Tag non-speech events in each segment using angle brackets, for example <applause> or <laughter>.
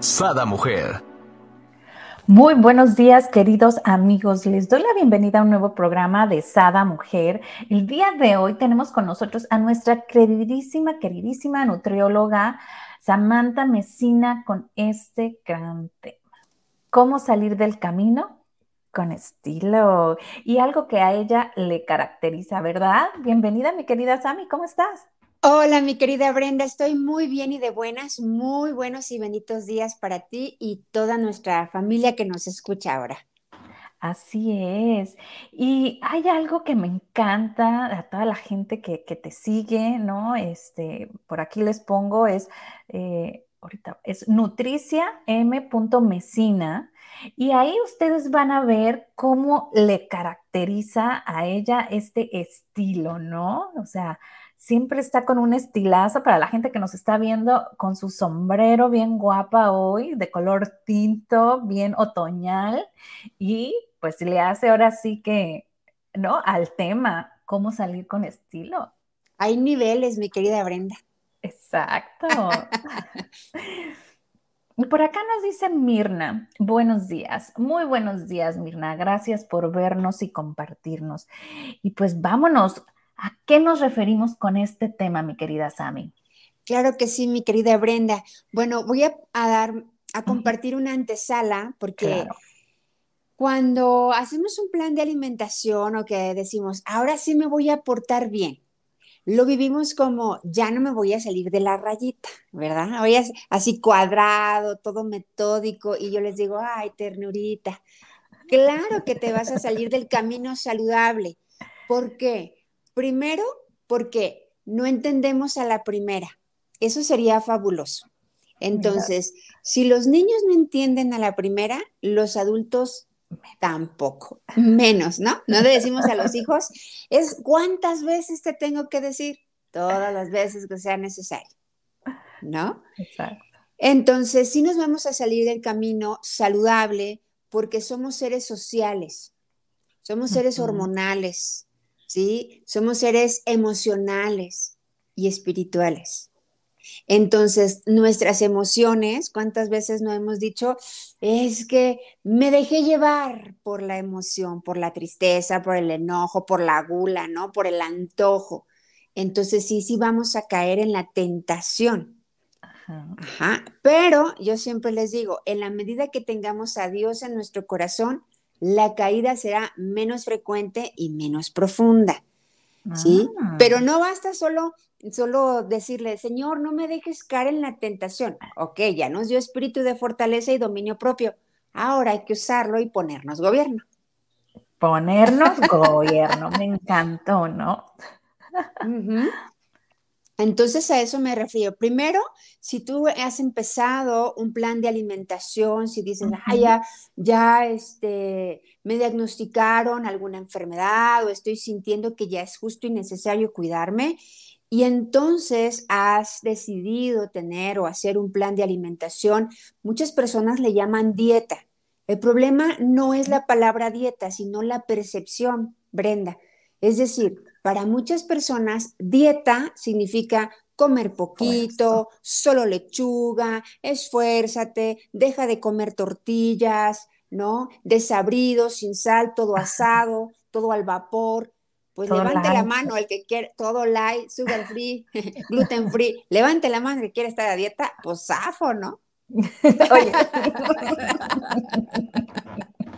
Sada Mujer. Muy buenos días, queridos amigos. Les doy la bienvenida a un nuevo programa de Sada Mujer. El día de hoy tenemos con nosotros a nuestra queridísima, queridísima nutrióloga Samantha Mesina con este gran tema. ¿Cómo salir del camino? Con estilo y algo que a ella le caracteriza, ¿verdad? Bienvenida, mi querida Sami, ¿cómo estás? Hola, mi querida Brenda, estoy muy bien y de buenas, muy buenos y benitos días para ti y toda nuestra familia que nos escucha ahora. Así es. Y hay algo que me encanta a toda la gente que, te sigue, ¿no? Este, por aquí les pongo, es, eh, ahorita, es Nutricia M. Mesina. Y ahí ustedes van a ver cómo le caracteriza a ella este estilo, ¿no? O sea, siempre está con un estilazo para la gente que nos está viendo con su sombrero bien guapa hoy, de color tinto, bien otoñal, y pues le hace ahora sí que, ¿no? Al tema, cómo salir con estilo. Hay niveles, mi querida Brenda. Exacto. <laughs> Y por acá nos dice Mirna, buenos días, muy buenos días Mirna, gracias por vernos y compartirnos. Y pues vámonos ¿A qué nos referimos con este tema, mi querida Sami? Claro que sí, mi querida Brenda. Bueno, voy a, dar, a compartir una antesala porque cuando hacemos un plan de alimentación o que decimos, ahora sí me voy a portar bien, lo vivimos como, ya no me voy a salir de la rayita, ¿verdad? Voy así cuadrado, todo metódico, y yo les digo, ay, ternurita, claro que te vas a salir del camino saludable. ¿Por qué? Primero, porque no entendemos a la primera. Eso sería fabuloso. Entonces, si los niños no entienden a la primera, los adultos tampoco, menos, ¿no? No le decimos a los hijos, es cuántas veces te tengo que decir, todas las veces que sea necesario, ¿no? Exacto. Entonces, sí nos vamos a salir del camino saludable porque somos seres sociales, somos seres hormonales, ¿sí? Somos seres emocionales y espirituales. Entonces, nuestras emociones, ¿cuántas veces no hemos dicho? Es que me dejé llevar por la emoción, por la tristeza, por el enojo, por la gula, ¿no? Por el antojo. Entonces, sí, sí vamos a caer en la tentación. Ajá. Pero yo siempre les digo, en la medida que tengamos a Dios en nuestro corazón, la caída será menos frecuente y menos profunda. ¿Sí? Ah. Pero no basta solo, solo decirle, Señor, no me dejes caer en la tentación. Ok, ya nos dio espíritu de fortaleza y dominio propio. Ahora hay que usarlo y ponernos gobierno. Ponernos gobierno, me encantó, ¿no? Entonces a eso me refiero. Primero, si tú has empezado un plan de alimentación, si dices, ah, ya, ya este, me diagnosticaron alguna enfermedad o estoy sintiendo que ya es justo y necesario cuidarme, y entonces has decidido tener o hacer un plan de alimentación, muchas personas le llaman dieta. El problema no es la palabra dieta, sino la percepción, Brenda. Es decir, para muchas personas, dieta significa comer poquito, solo lechuga, esfuérzate, deja de comer tortillas, ¿no? Desabrido, sin sal, todo asado, todo al vapor. Pues levante la mano el que quiere, todo light, sugar free, <laughs> gluten free. Levante la mano el que quiere estar a dieta, pues zafo, ¿no? <laughs> Oye. <laughs>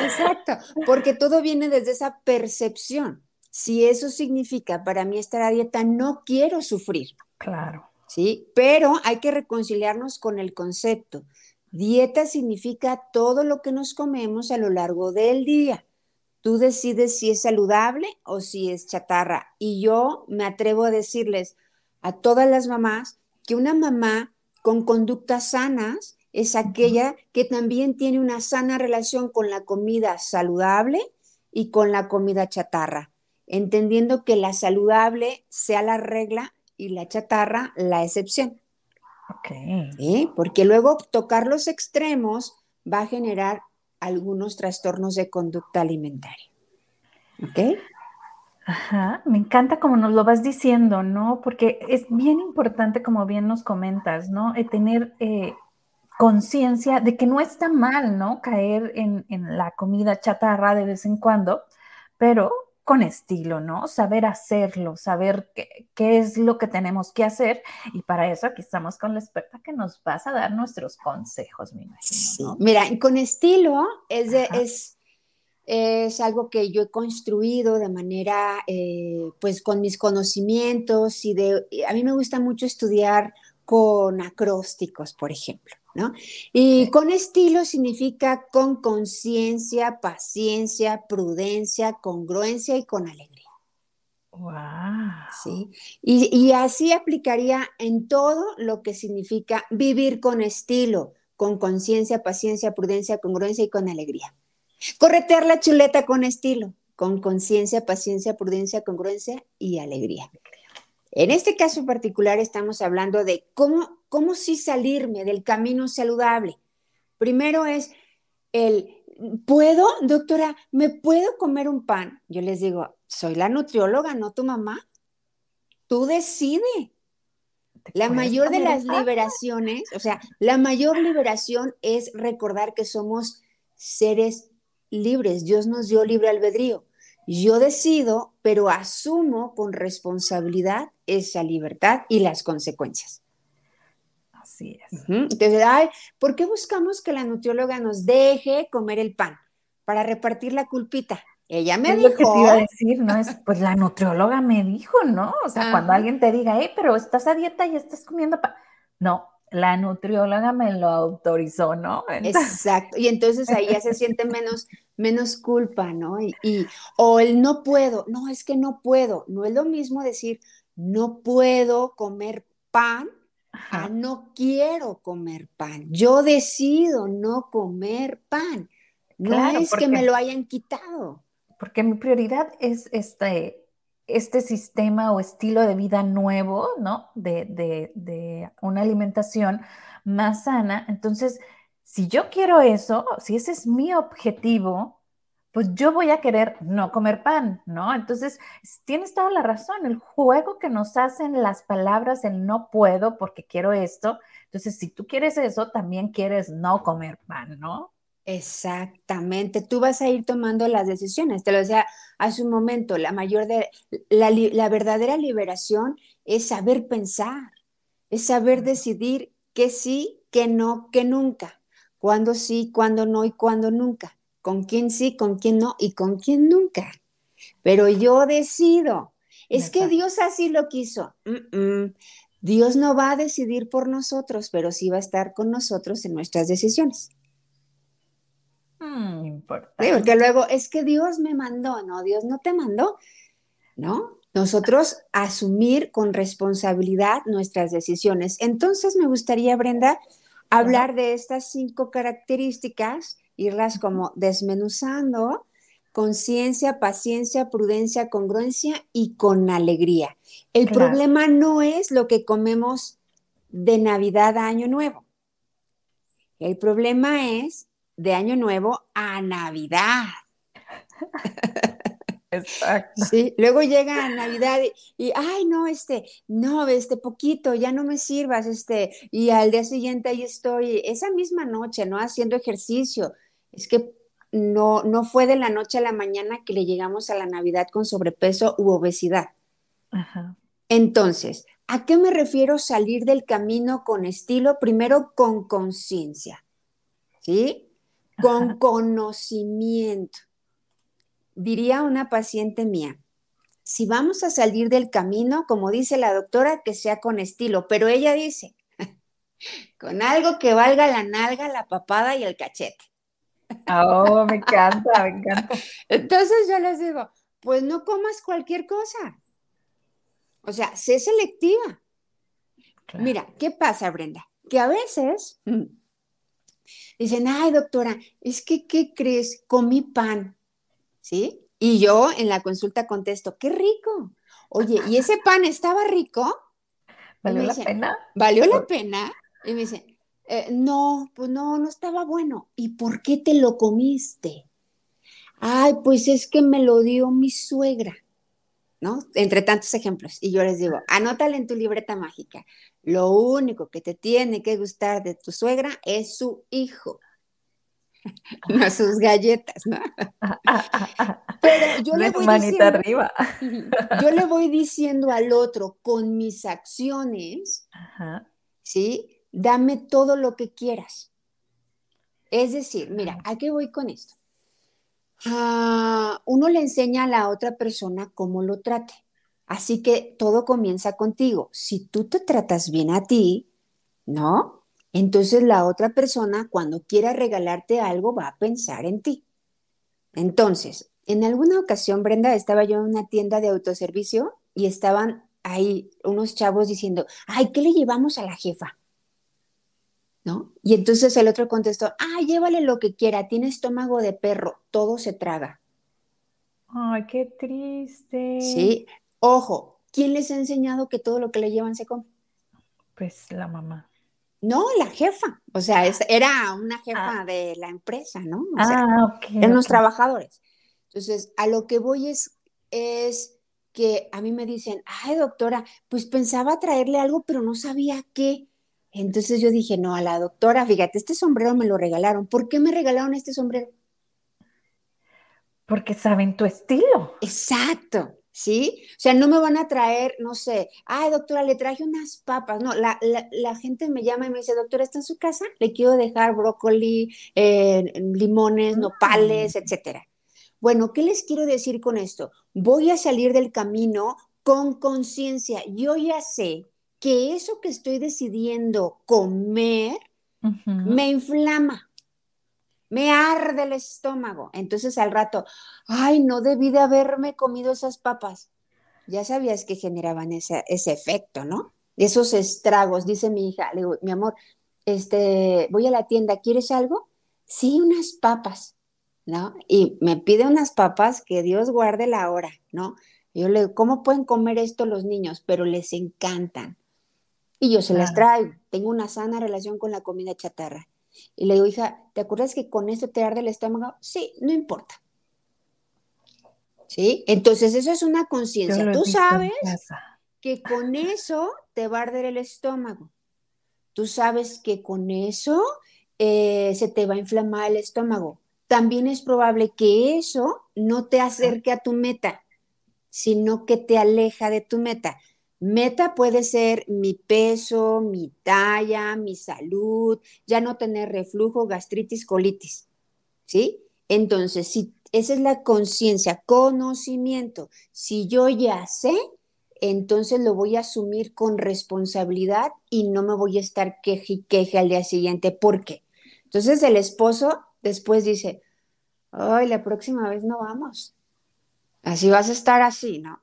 Exacto, porque todo viene desde esa percepción. Si eso significa para mí estar a dieta, no quiero sufrir. Claro. Sí, pero hay que reconciliarnos con el concepto. Dieta significa todo lo que nos comemos a lo largo del día. Tú decides si es saludable o si es chatarra. Y yo me atrevo a decirles a todas las mamás que una mamá con conductas sanas es aquella que también tiene una sana relación con la comida saludable y con la comida chatarra, entendiendo que la saludable sea la regla y la chatarra la excepción. Ok. Porque luego tocar los extremos va a generar algunos trastornos de conducta alimentaria. ¿Ok? Ajá, me encanta como nos lo vas diciendo, ¿no? Porque es bien importante, como bien nos comentas, ¿no? Eh, tener eh, conciencia de que no está mal, ¿no? Caer en, en, la comida chatarra de vez en cuando, pero con estilo, ¿no? Saber hacerlo, saber qué, qué, es lo que tenemos que hacer. Y para eso aquí estamos con la experta que nos vas a dar nuestros consejos, me imagino. ¿no? Mira, con estilo es, de, es, es, algo que yo he construido de manera, eh, pues con mis conocimientos y de, a mí me gusta mucho estudiar con acrósticos, por ejemplo. ¿no? Y con estilo significa con conciencia, paciencia, prudencia, congruencia y con alegría. Wow. ¿Sí? Y, y, así aplicaría en todo lo que significa vivir con estilo, con conciencia, paciencia, prudencia, congruencia y con alegría. Corretear la chuleta con estilo, con conciencia, paciencia, prudencia, congruencia y alegría. En este caso particular estamos hablando de cómo, cómo sí salirme del camino saludable. Primero es el, ¿puedo, doctora, me puedo comer un pan? Yo les digo, soy la nutrióloga, no tu mamá. Tú decide. La mayor de las liberaciones, o sea, la mayor liberación es recordar que somos seres libres. Dios nos dio libre albedrío. Yo decido, pero asumo con responsabilidad esa libertad y las consecuencias. Así es. Entonces, ay, ¿por qué buscamos que la nutrióloga nos deje comer el pan? Para repartir la culpita. Ella me es dijo. Lo que te iba a decir, ¿no? Es, pues la nutrióloga me dijo, ¿no? O sea, cuando alguien te diga, hey, pero estás a dieta y estás comiendo pan. No, la nutrióloga me lo autorizó, ¿no? Entonces... Exacto. Y entonces ahí ya se siente <laughs> menos, menos culpa, ¿no? Y, y, o el no puedo, no, es que no puedo. No es lo mismo decir, no puedo comer pan a no quiero comer pan. Yo decido no comer pan. No claro, es porque, que me lo hayan quitado. Porque mi prioridad es este, este sistema o estilo de vida nuevo, ¿no? De, de, de, una alimentación más sana. Entonces, si yo quiero eso, si ese es mi objetivo, pues yo voy a querer no comer pan, ¿no? Entonces, tienes toda la razón, el juego que nos hacen las palabras, el no puedo porque quiero esto, entonces si tú quieres eso, también quieres no comer pan, ¿no? Exactamente, tú vas a ir tomando las decisiones, te lo decía hace un momento, la mayor de, la, la verdadera liberación es saber pensar, es saber decidir que sí, que no, que nunca, cuándo sí, cuándo no y cuándo nunca con quién sí, con quién no y con quién nunca. Pero yo decido. Es que Dios así lo quiso. Mm -mm. Dios no va a decidir por nosotros, pero sí va a estar con nosotros en nuestras decisiones. Mm, importante. Sí, porque luego es que Dios me mandó, no, Dios no te mandó, ¿no? Nosotros asumir con responsabilidad nuestras decisiones. Entonces me gustaría, Brenda, hablar de estas cinco características irlas como desmenuzando, conciencia, paciencia, prudencia, congruencia y con alegría. El claro. problema no es lo que comemos de Navidad a Año Nuevo. El problema es de Año Nuevo a Navidad. <laughs> Exacto. Sí, luego llega Navidad y, y, ay, no, este, no, este poquito, ya no me sirvas, este, y al día siguiente ahí estoy, esa misma noche, ¿no? Haciendo ejercicio, es que no, no fue de la noche a la mañana que le llegamos a la Navidad con sobrepeso u obesidad. Ajá. Entonces, ¿a qué me refiero salir del camino con estilo? Primero, con conciencia, ¿sí? Con Ajá. conocimiento. Diría una paciente mía, si vamos a salir del camino, como dice la doctora, que sea con estilo, pero ella dice, <laughs> con algo que valga la nalga, la papada y el cachete. Oh, me encanta, me encanta. <laughs> Entonces yo les digo, pues no comas cualquier cosa. O sea, sé selectiva. Claro. Mira, ¿qué pasa, Brenda? Que a veces <laughs> Dicen, ay, doctora, es que, ¿qué crees? Comí pan, ¿sí? Y yo en la consulta contesto, qué rico. Oye, ¿y ese pan estaba rico? ¿Valió la pena? ¿Valió la pena? Y me dice, eh, no, pues no, no estaba bueno. ¿Y por qué te lo comiste? Ay, pues es que me lo dio mi suegra. ¿no? Entre tantos ejemplos. Y yo les digo, anótale en tu libreta mágica. Lo único que te tiene que gustar de tu suegra es su hijo. <laughs> no sus galletas, ¿no? Pero yo le voy diciendo, arriba. yo le voy diciendo al otro con mis acciones, ¿sí? Dame todo lo que quieras. Es decir, mira, ¿a qué voy con esto? Ah, uno le enseña a la otra persona cómo lo trate. Así que todo comienza contigo. Si tú te tratas bien a ti, ¿no? Entonces la otra persona cuando quiera regalarte algo va a pensar en ti. Entonces, en alguna ocasión, Brenda, estaba yo en una tienda de autoservicio y estaban ahí unos chavos diciendo, ay, ¿qué le llevamos a la jefa? ¿no? Y entonces el otro contestó, ah, llévale lo que quiera, tiene estómago de perro, todo se traga. Ay, qué triste. Sí, ojo, ¿quién les ha enseñado que todo lo que le llevan se come? Pues la mamá. No, la jefa. O sea, era una jefa ah. de la empresa, ¿no? O ah, ok. Eran los trabajadores. Entonces, a lo que voy es, es que a mí me dicen, ay, doctora, pues pensaba traerle algo, pero no sabía qué. Entonces yo dije, no, a la doctora, fíjate, este sombrero me lo regalaron. ¿Por qué me regalaron este sombrero? Porque saben tu estilo. Exacto, ¿sí? O sea, no me van a traer, no sé, ay, doctora, le traje unas papas. No, la, gente me llama y me dice, doctora, ¿está en su casa? Le quiero dejar brócoli, eh, limones, nopales, mm. etcétera. Bueno, ¿qué les quiero decir con esto? Voy a salir del camino con conciencia. Yo ya sé que eso que estoy decidiendo comer me inflama, me arde el estómago. Entonces al rato, ay, no debí de haberme comido esas papas. Ya sabías que generaban ese, ese efecto, ¿no? Esos estragos, dice mi hija, le digo, mi amor, este, voy a la tienda, ¿quieres algo? Sí, unas papas, ¿no? Y me pide unas papas que Dios guarde la hora, ¿no? Yo le digo, ¿cómo pueden comer esto los niños? Pero les encantan. Y yo se las traigo. Tengo una sana relación con la comida chatarra. Y le digo, hija, ¿te acuerdas que con esto te arde el estómago? Sí, no importa. ¿Sí? Entonces, eso es una conciencia. Tú sabes que con eso te va a arder el estómago. Tú sabes que con eso eh, se te va a inflamar el estómago. También es probable que eso no te acerque a tu meta, sino que te aleja de tu meta. Meta puede ser mi peso, mi talla, mi salud, ya no tener reflujo, gastritis, colitis. ¿Sí? Entonces, si esa es la conciencia, conocimiento. Si yo ya sé, entonces lo voy a asumir con responsabilidad y no me voy a estar queje y queje al día siguiente. ¿Por qué? Entonces el esposo después dice, ay, la próxima vez no vamos. Así vas a estar así, ¿no?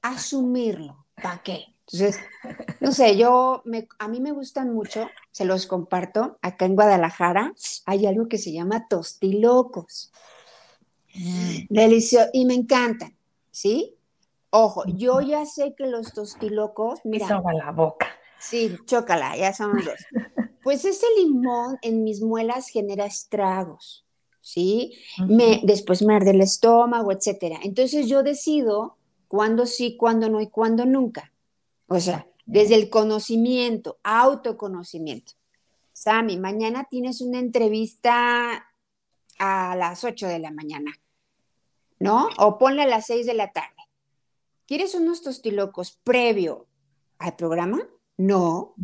Asumirlo. ¿Para qué? Entonces, no sé, yo, me, a mí me gustan mucho, se los comparto, acá en Guadalajara hay algo que se llama tostilocos. Mm. Delicioso, y me encantan, ¿sí? Ojo, yo ya sé que los tostilocos, mira. Soba la boca. Sí, chócala, ya somos dos. Pues ese limón en mis muelas genera estragos, ¿sí? me, después me arde el estómago, etcétera. Entonces yo decido cuándo sí, cuándo no y cuándo nunca. O sea, desde el conocimiento, autoconocimiento. Sami, mañana tienes una entrevista a las 8 de la mañana, ¿no? O ponle a las 6 de la tarde. ¿Quieres unos tostilocos previo al programa? No,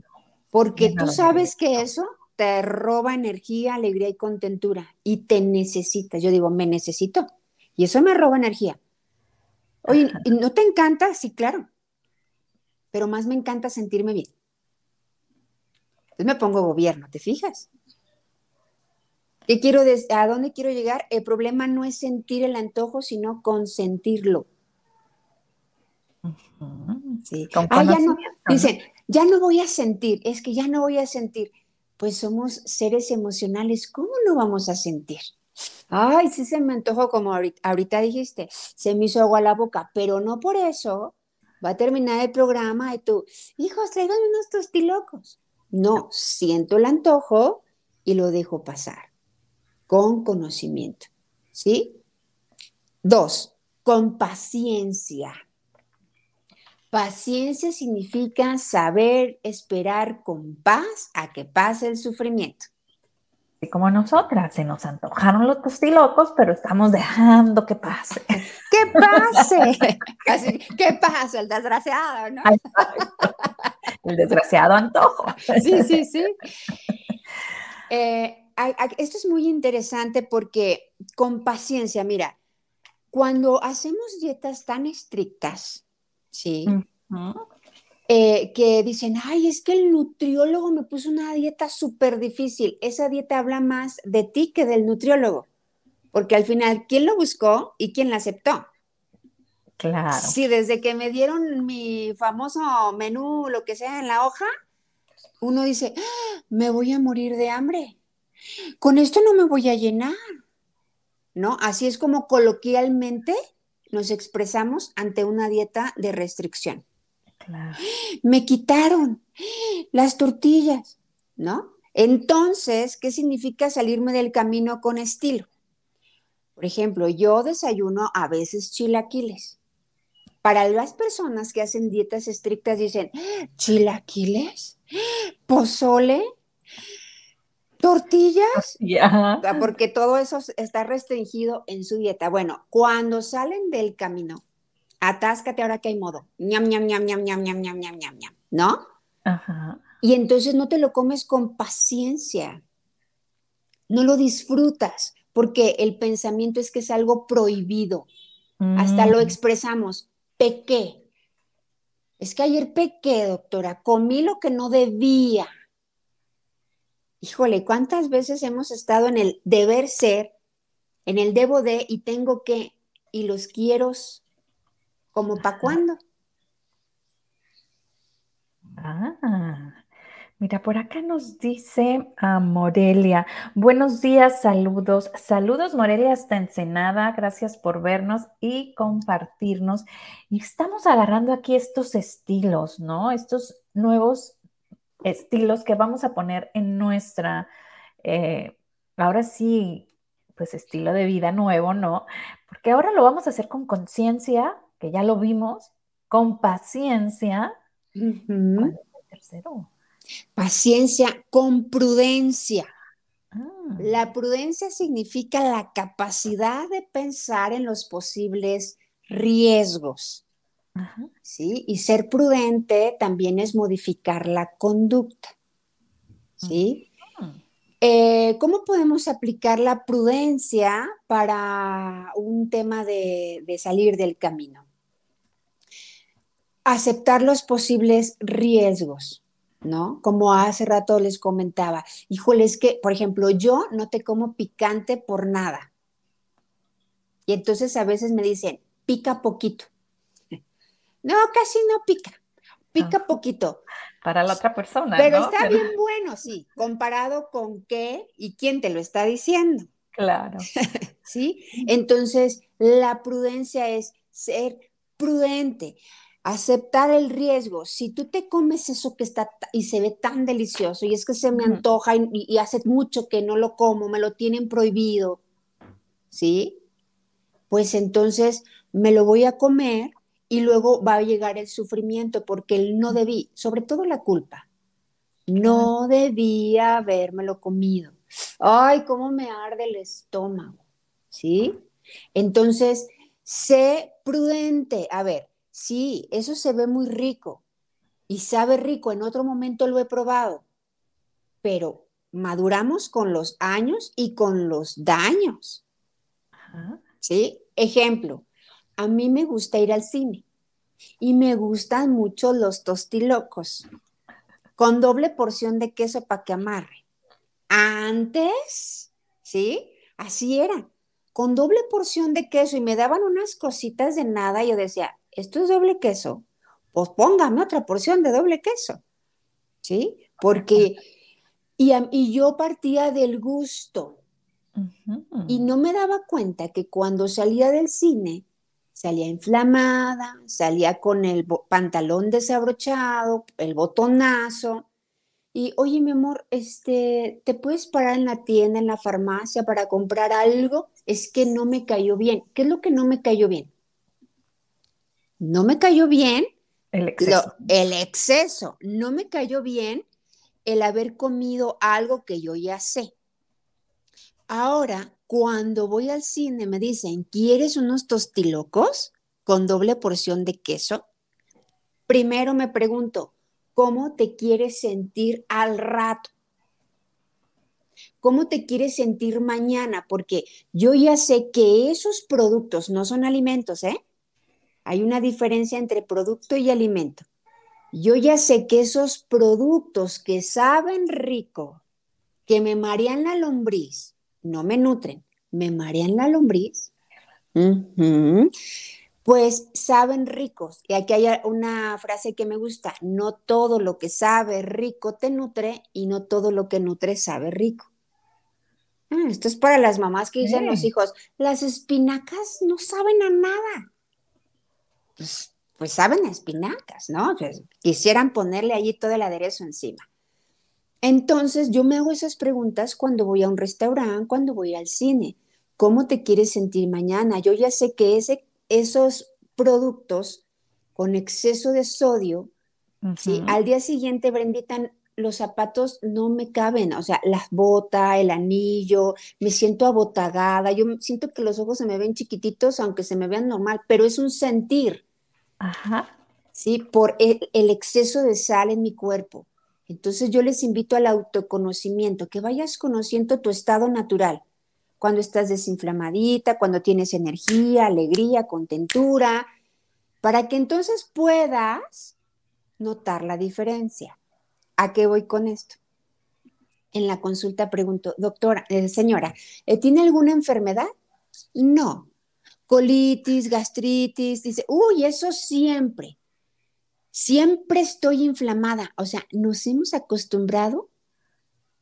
porque tú sabes que eso te roba energía, alegría y contentura y te necesita. Yo digo, me necesito y eso me roba energía. Oye, ¿no te encanta? Sí, claro. Pero más me encanta sentirme bien. Entonces me pongo gobierno, ¿te fijas? ¿Qué quiero ¿A dónde quiero llegar? El problema no es sentir el antojo, sino consentirlo. Sí. Ah, ya no, dicen, ya no voy a sentir, es que ya no voy a sentir. pues somos seres emocionales, ¿cómo no vamos a sentir? Ay, sí se me antojó, como ahorita, dijiste, se me hizo agua la boca, pero no por eso va a terminar el programa y tú, hijos, traigan unos tostilocos. No, siento el antojo y lo dejo pasar con conocimiento. ¿Sí? Dos, con paciencia. Paciencia significa saber esperar con paz a que pase el sufrimiento. Y como nosotras, se nos antojaron los tostilocos, pero estamos dejando que pase. <laughs> ¡Que pase! <laughs> ¿Qué pasa? El desgraciado, ¿no? el desgraciado antojo. Sí, sí, sí. Eh, esto es muy interesante porque con paciencia, mira, cuando hacemos dietas tan estrictas, ¿sí? Eh, que dicen, ay, es que el nutriólogo me puso una dieta súper difícil. Esa dieta habla más de ti que del nutriólogo, porque al final, ¿quién lo buscó y quién la aceptó? Claro. Sí, desde que me dieron mi famoso menú, lo que sea en la hoja, uno dice, ah, me voy a morir de hambre. Con esto no me voy a llenar. ¿No? Así es como coloquialmente nos expresamos ante una dieta de restricción. Me quitaron las tortillas, ¿no? Entonces, ¿qué significa salirme del camino con estilo? Por ejemplo, yo desayuno a veces chilaquiles. Para las personas que hacen dietas estrictas dicen, ¿chilaquiles? ¿Pozole? ¿Tortillas? Porque todo eso está restringido en su dieta. Bueno, cuando salen del camino, atáscate ahora que hay modo. ñam, ñam, ñam, ñam, ñam, ñam, ñam, ñam, ñam, ñam, ¿no? Ajá. Y entonces no te lo comes con paciencia. No lo disfrutas, porque el pensamiento es que es algo prohibido. Hasta lo mm. expresamos. Pequé. Es que ayer pequé, doctora. Comí lo que no debía. Híjole, ¿cuántas veces hemos estado en el deber ser, en el debo de y tengo que, y los quiero como para cuándo? Ah, mira, por acá nos dice a Morelia. Buenos días, saludos. Saludos, Morelia, hasta Ensenada. Gracias por vernos y compartirnos. Y estamos agarrando aquí estos estilos, ¿no? Estos nuevos estilos que vamos a poner en nuestra, eh, ahora sí, pues estilo de vida nuevo, ¿no? Porque ahora lo vamos a hacer con conciencia, que ya lo vimos, con paciencia. ¿Cuál es el tercero? Paciencia con prudencia. Ah. La prudencia significa la capacidad de pensar en los posibles riesgos. ¿sí? Y ser prudente también es modificar la conducta, ¿sí? Eh, ¿Cómo podemos aplicar la prudencia para un tema de, de salir del camino? Aceptar los posibles riesgos, ¿no? Como hace rato les comentaba, híjole, es que, por ejemplo, yo no te como picante por nada. Y entonces a veces me dicen, pica poquito. No, casi no pica. Pica poquito. Para la otra persona. Pero está bien bueno, sí, comparado con qué y quién te lo está diciendo. Claro. <laughs> ¿Sí? Entonces, la prudencia es ser prudente, aceptar el riesgo. Si tú te comes eso que está y se ve tan delicioso y es que se me antoja y, y hace mucho que no lo como, me lo tienen prohibido, ¿sí? Pues entonces me lo voy a comer y luego va a llegar el sufrimiento porque él no debí, sobre todo la culpa. No debía habérmelo comido. Ay, cómo me arde el estómago. ¿Sí? Entonces, sé prudente. A ver, sí, eso se ve muy rico y sabe rico. En otro momento lo he probado, pero maduramos con los años y con los daños. ¿Sí? Ejemplo, a mí me gusta ir al cine y me gustan mucho los tostilocos con doble porción de queso para que amarre. Antes, ¿sí? Así era, con doble porción de queso y me daban unas cositas de nada y yo decía, esto es doble queso, pues póngame otra porción de doble queso, ¿sí? Porque Y, y yo partía del gusto. Y no me daba cuenta que cuando salía del cine, salía inflamada, salía con el pantalón desabrochado, el botonazo. Y, oye, mi amor, este, ¿te puedes parar en la tienda, en la farmacia para comprar algo? Es que no me cayó bien. ¿Qué es lo que no me cayó bien? No me cayó bien el exceso. el exceso. No me cayó bien el haber comido algo que yo ya sé. Ahora, cuando voy al cine me dicen, ¿quieres unos tostilocos con doble porción de queso? Primero me pregunto, ¿cómo te quieres sentir al rato? ¿Cómo te quieres sentir mañana? Porque yo ya sé que esos productos no son alimentos, ¿eh? Hay una diferencia entre producto y alimento. Yo ya sé que esos productos que saben rico, que me marean la lombriz, no me nutren, me marean la lombriz, pues saben ricos. Y aquí hay una frase que me gusta, no todo lo que sabe rico te nutre y no todo lo que nutre sabe rico. Ah, esto es para las mamás que dicen los hijos, las espinacas no saben a nada. Pues, pues saben a espinacas, ¿no? Pues, quisieran ponerle allí todo el aderezo encima. Entonces yo me hago esas preguntas cuando voy a un restaurante, cuando voy al cine. ¿Cómo te quieres sentir mañana? Yo ya sé que ese, esos productos con exceso de sodio, al día siguiente, Brendita, los zapatos no me caben, o sea, las botas, el anillo, me siento abotagada, yo siento que los ojos se me ven chiquititos, aunque se me vean normal, pero es un sentir. Ajá. Sí, por el exceso de sal en mi cuerpo. Entonces yo les invito al autoconocimiento, que vayas conociendo tu estado natural, cuando estás desinflamadita, cuando tienes energía, alegría, contentura, para que entonces puedas notar la diferencia. ¿A qué voy con esto? En la consulta pregunto, doctora, eh, señora, ¿eh, ¿tiene alguna enfermedad? No. Colitis, gastritis, dice, uy, eso siempre siempre estoy inflamada. O sea, nos hemos acostumbrado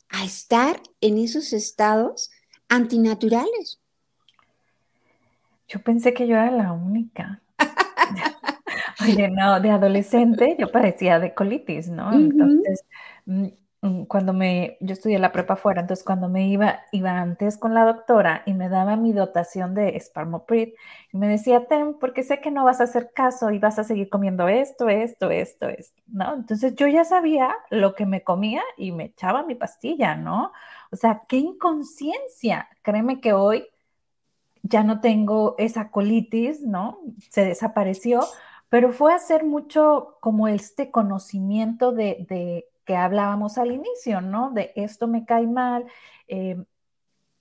a estar en esos estados antinaturales. Yo pensé que yo era la única. <laughs> Oye, no, de adolescente yo padecía de colitis, ¿no? Entonces, Mm, cuando me, yo estudié la prepa afuera, entonces cuando me iba, iba antes con la doctora y me daba mi dotación de Sparmoprid y me decía, Ten, porque sé que no vas a hacer caso y vas a seguir comiendo esto, esto, esto, esto, ¿no? Entonces yo ya sabía lo que me comía y me echaba mi pastilla, ¿no? O sea, qué inconsciencia. Créeme que hoy ya no tengo esa colitis, ¿no? Se desapareció, pero fue hacer mucho como este conocimiento de, de que hablábamos al inicio, ¿no? De esto me cae mal. Eh,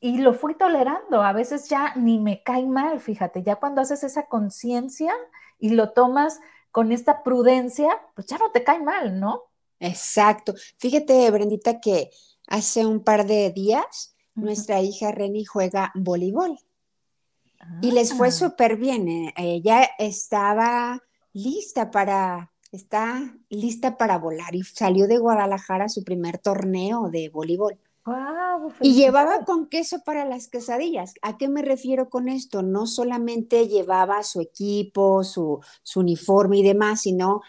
y lo fui tolerando, a veces ya ni me cae mal, fíjate, ya cuando haces esa conciencia y lo tomas con esta prudencia, pues ya no te cae mal, ¿no? Exacto. Fíjate, Brendita, que hace un par de días nuestra hija Reni juega voleibol y les fue ah. súper bien. Eh, ella estaba lista para está lista para volar y salió de Guadalajara a su primer torneo de voleibol. y llevaba con queso para las quesadillas. ¿A qué me refiero con esto? No solamente llevaba su equipo, su, uniforme y demás, sino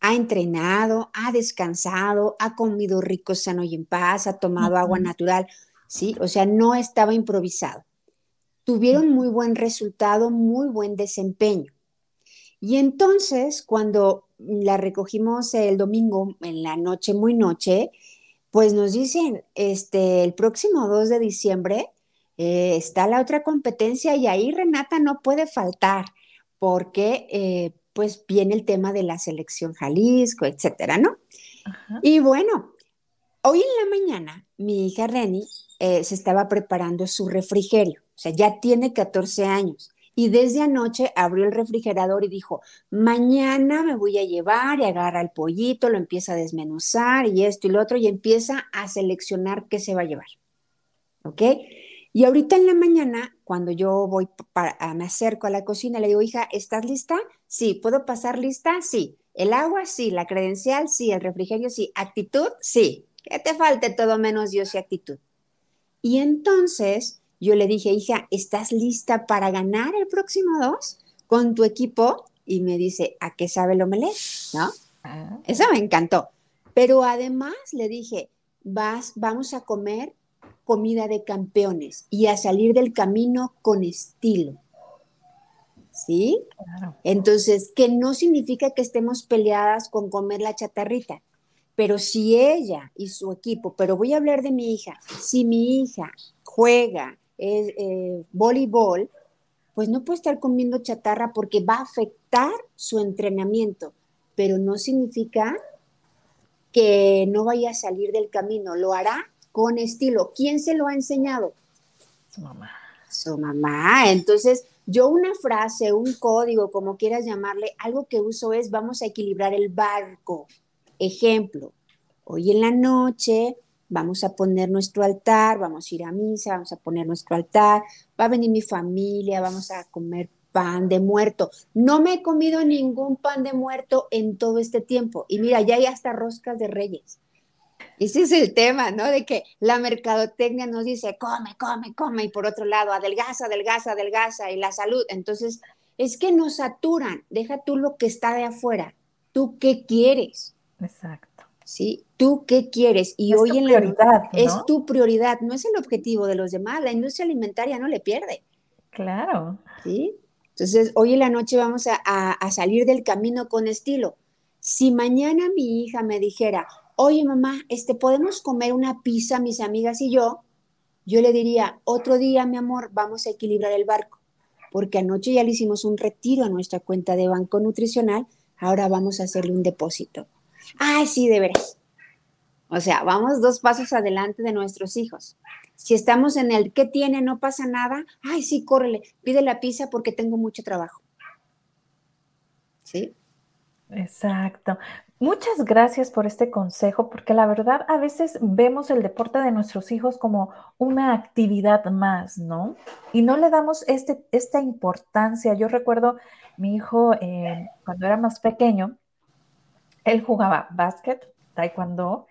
ha entrenado, ha descansado, ha comido rico, sano y en paz, ha tomado agua natural, ¿sí? O sea, no estaba improvisado. Tuvieron muy buen resultado, muy buen desempeño. Y entonces, cuando la recogimos el domingo en la noche, muy noche, pues nos dicen, este, el próximo 2 de diciembre eh, está la otra competencia y ahí Renata no puede faltar porque eh, pues viene el tema de la selección Jalisco, etcétera, ¿no? Y bueno, hoy en la mañana mi hija Reni eh, se estaba preparando su refrigerio, o sea, ya tiene 14 años y desde anoche abrió el refrigerador y dijo, mañana me voy a llevar y agarra el pollito, lo empieza a desmenuzar y esto y lo otro y empieza a seleccionar qué se va a llevar. ¿Ok? Y ahorita en la mañana, cuando yo voy, para, me acerco a la cocina, le digo, hija, ¿estás lista? Sí, ¿puedo pasar lista? Sí. ¿El agua? Sí. ¿La credencial? Sí. ¿El refrigerio? Sí. ¿Actitud? Sí. que te falte todo menos Dios y actitud. Y entonces yo le dije, hija, ¿estás lista para ganar el próximo dos con tu equipo? Y me dice, ¿a qué sabe lo melé? ¿No? Ah. Eso me encantó. Pero además le dije, vas, vamos a comer comida de campeones y a salir del camino con estilo. ¿Sí? Entonces, que no significa que estemos peleadas con comer la chatarrita, pero si ella y su equipo, pero voy a hablar de mi hija, si mi hija juega eh, voleibol, pues no puede estar comiendo chatarra porque va a afectar su entrenamiento, pero no significa que no vaya a salir del camino, lo hará con estilo. ¿Quién se lo ha enseñado? Su mamá. Su mamá. Entonces, yo una frase, un código, como quieras llamarle, algo que uso es vamos a equilibrar el barco. Ejemplo, hoy en la noche vamos a poner nuestro altar, vamos a ir a misa, vamos a poner nuestro altar, va a venir mi familia, vamos a comer pan de muerto. No me he comido ningún pan de muerto en todo este tiempo. Y mira, ya hay hasta roscas de reyes. Ese es el tema, ¿no? De que la mercadotecnia nos dice, come, come, come, y por otro lado, adelgaza, adelgaza, adelgaza, y la salud. Entonces, es que nos saturan. Deja tú lo que está de afuera. ¿Tú qué quieres? Exacto. ¿Sí? ¿Tú qué quieres? Y hoy en la es tu prioridad, no es el objetivo de los demás. La industria alimentaria no le pierde. Claro. ¿Sí? Entonces, hoy en la noche vamos a, a salir del camino con estilo. Si mañana mi hija me dijera, oye mamá, este, ¿podemos comer una pizza mis amigas y yo? Yo le diría, otro día, mi amor, vamos a equilibrar el barco, porque anoche ya le hicimos un retiro a nuestra cuenta de banco nutricional, ahora vamos a hacerle un depósito. Ay, sí, de veras. O sea, vamos dos pasos adelante de nuestros hijos. Si estamos en el ¿qué tiene? No pasa nada. Ay, sí, córrele, pide la pizza porque tengo mucho trabajo. ¿Sí? Exacto. Muchas gracias por este consejo, porque la verdad a veces vemos el deporte de nuestros hijos como una actividad más, ¿no? Y no le damos este, esta importancia. Yo recuerdo mi hijo eh, cuando era más pequeño, él jugaba básquet, taekwondo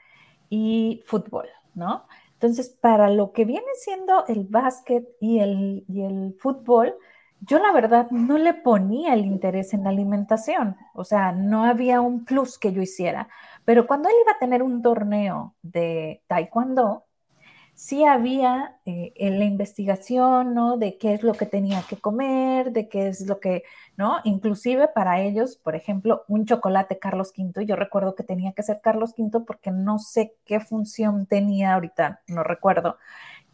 y fútbol, ¿no? Entonces, para lo que viene siendo el básquet y el, y el fútbol, yo la verdad no le ponía el interés en la alimentación, o sea, no había un plus que yo hiciera, pero cuando él iba a tener un torneo de taekwondo, sí había eh, en la investigación, ¿no? De qué es lo que tenía que comer, de qué es lo que, ¿no? Inclusive para ellos, por ejemplo, un chocolate Carlos V, yo recuerdo que tenía que ser Carlos V porque no sé qué función tenía ahorita, no recuerdo,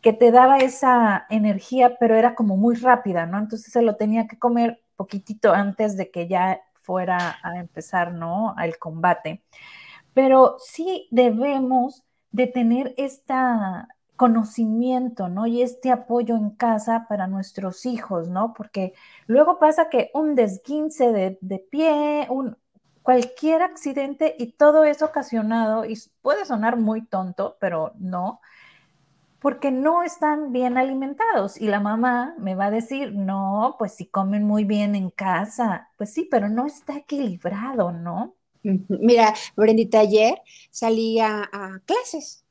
que te daba esa energía, pero era como muy rápida, ¿no? Entonces se lo tenía que comer poquitito antes de que ya fuera a empezar, ¿no? Al combate. Pero sí debemos de tener este conocimiento, ¿no? Y este apoyo en casa para nuestros hijos, ¿no? Porque luego pasa que un desguince de, de pie, un, cualquier accidente y todo es ocasionado, y puede sonar muy tonto, pero no, porque no están bien alimentados. Y la mamá me va a decir, no, pues si comen muy bien en casa, pues sí, pero no está equilibrado, ¿no? Mira, Brendita, ayer salí a, clases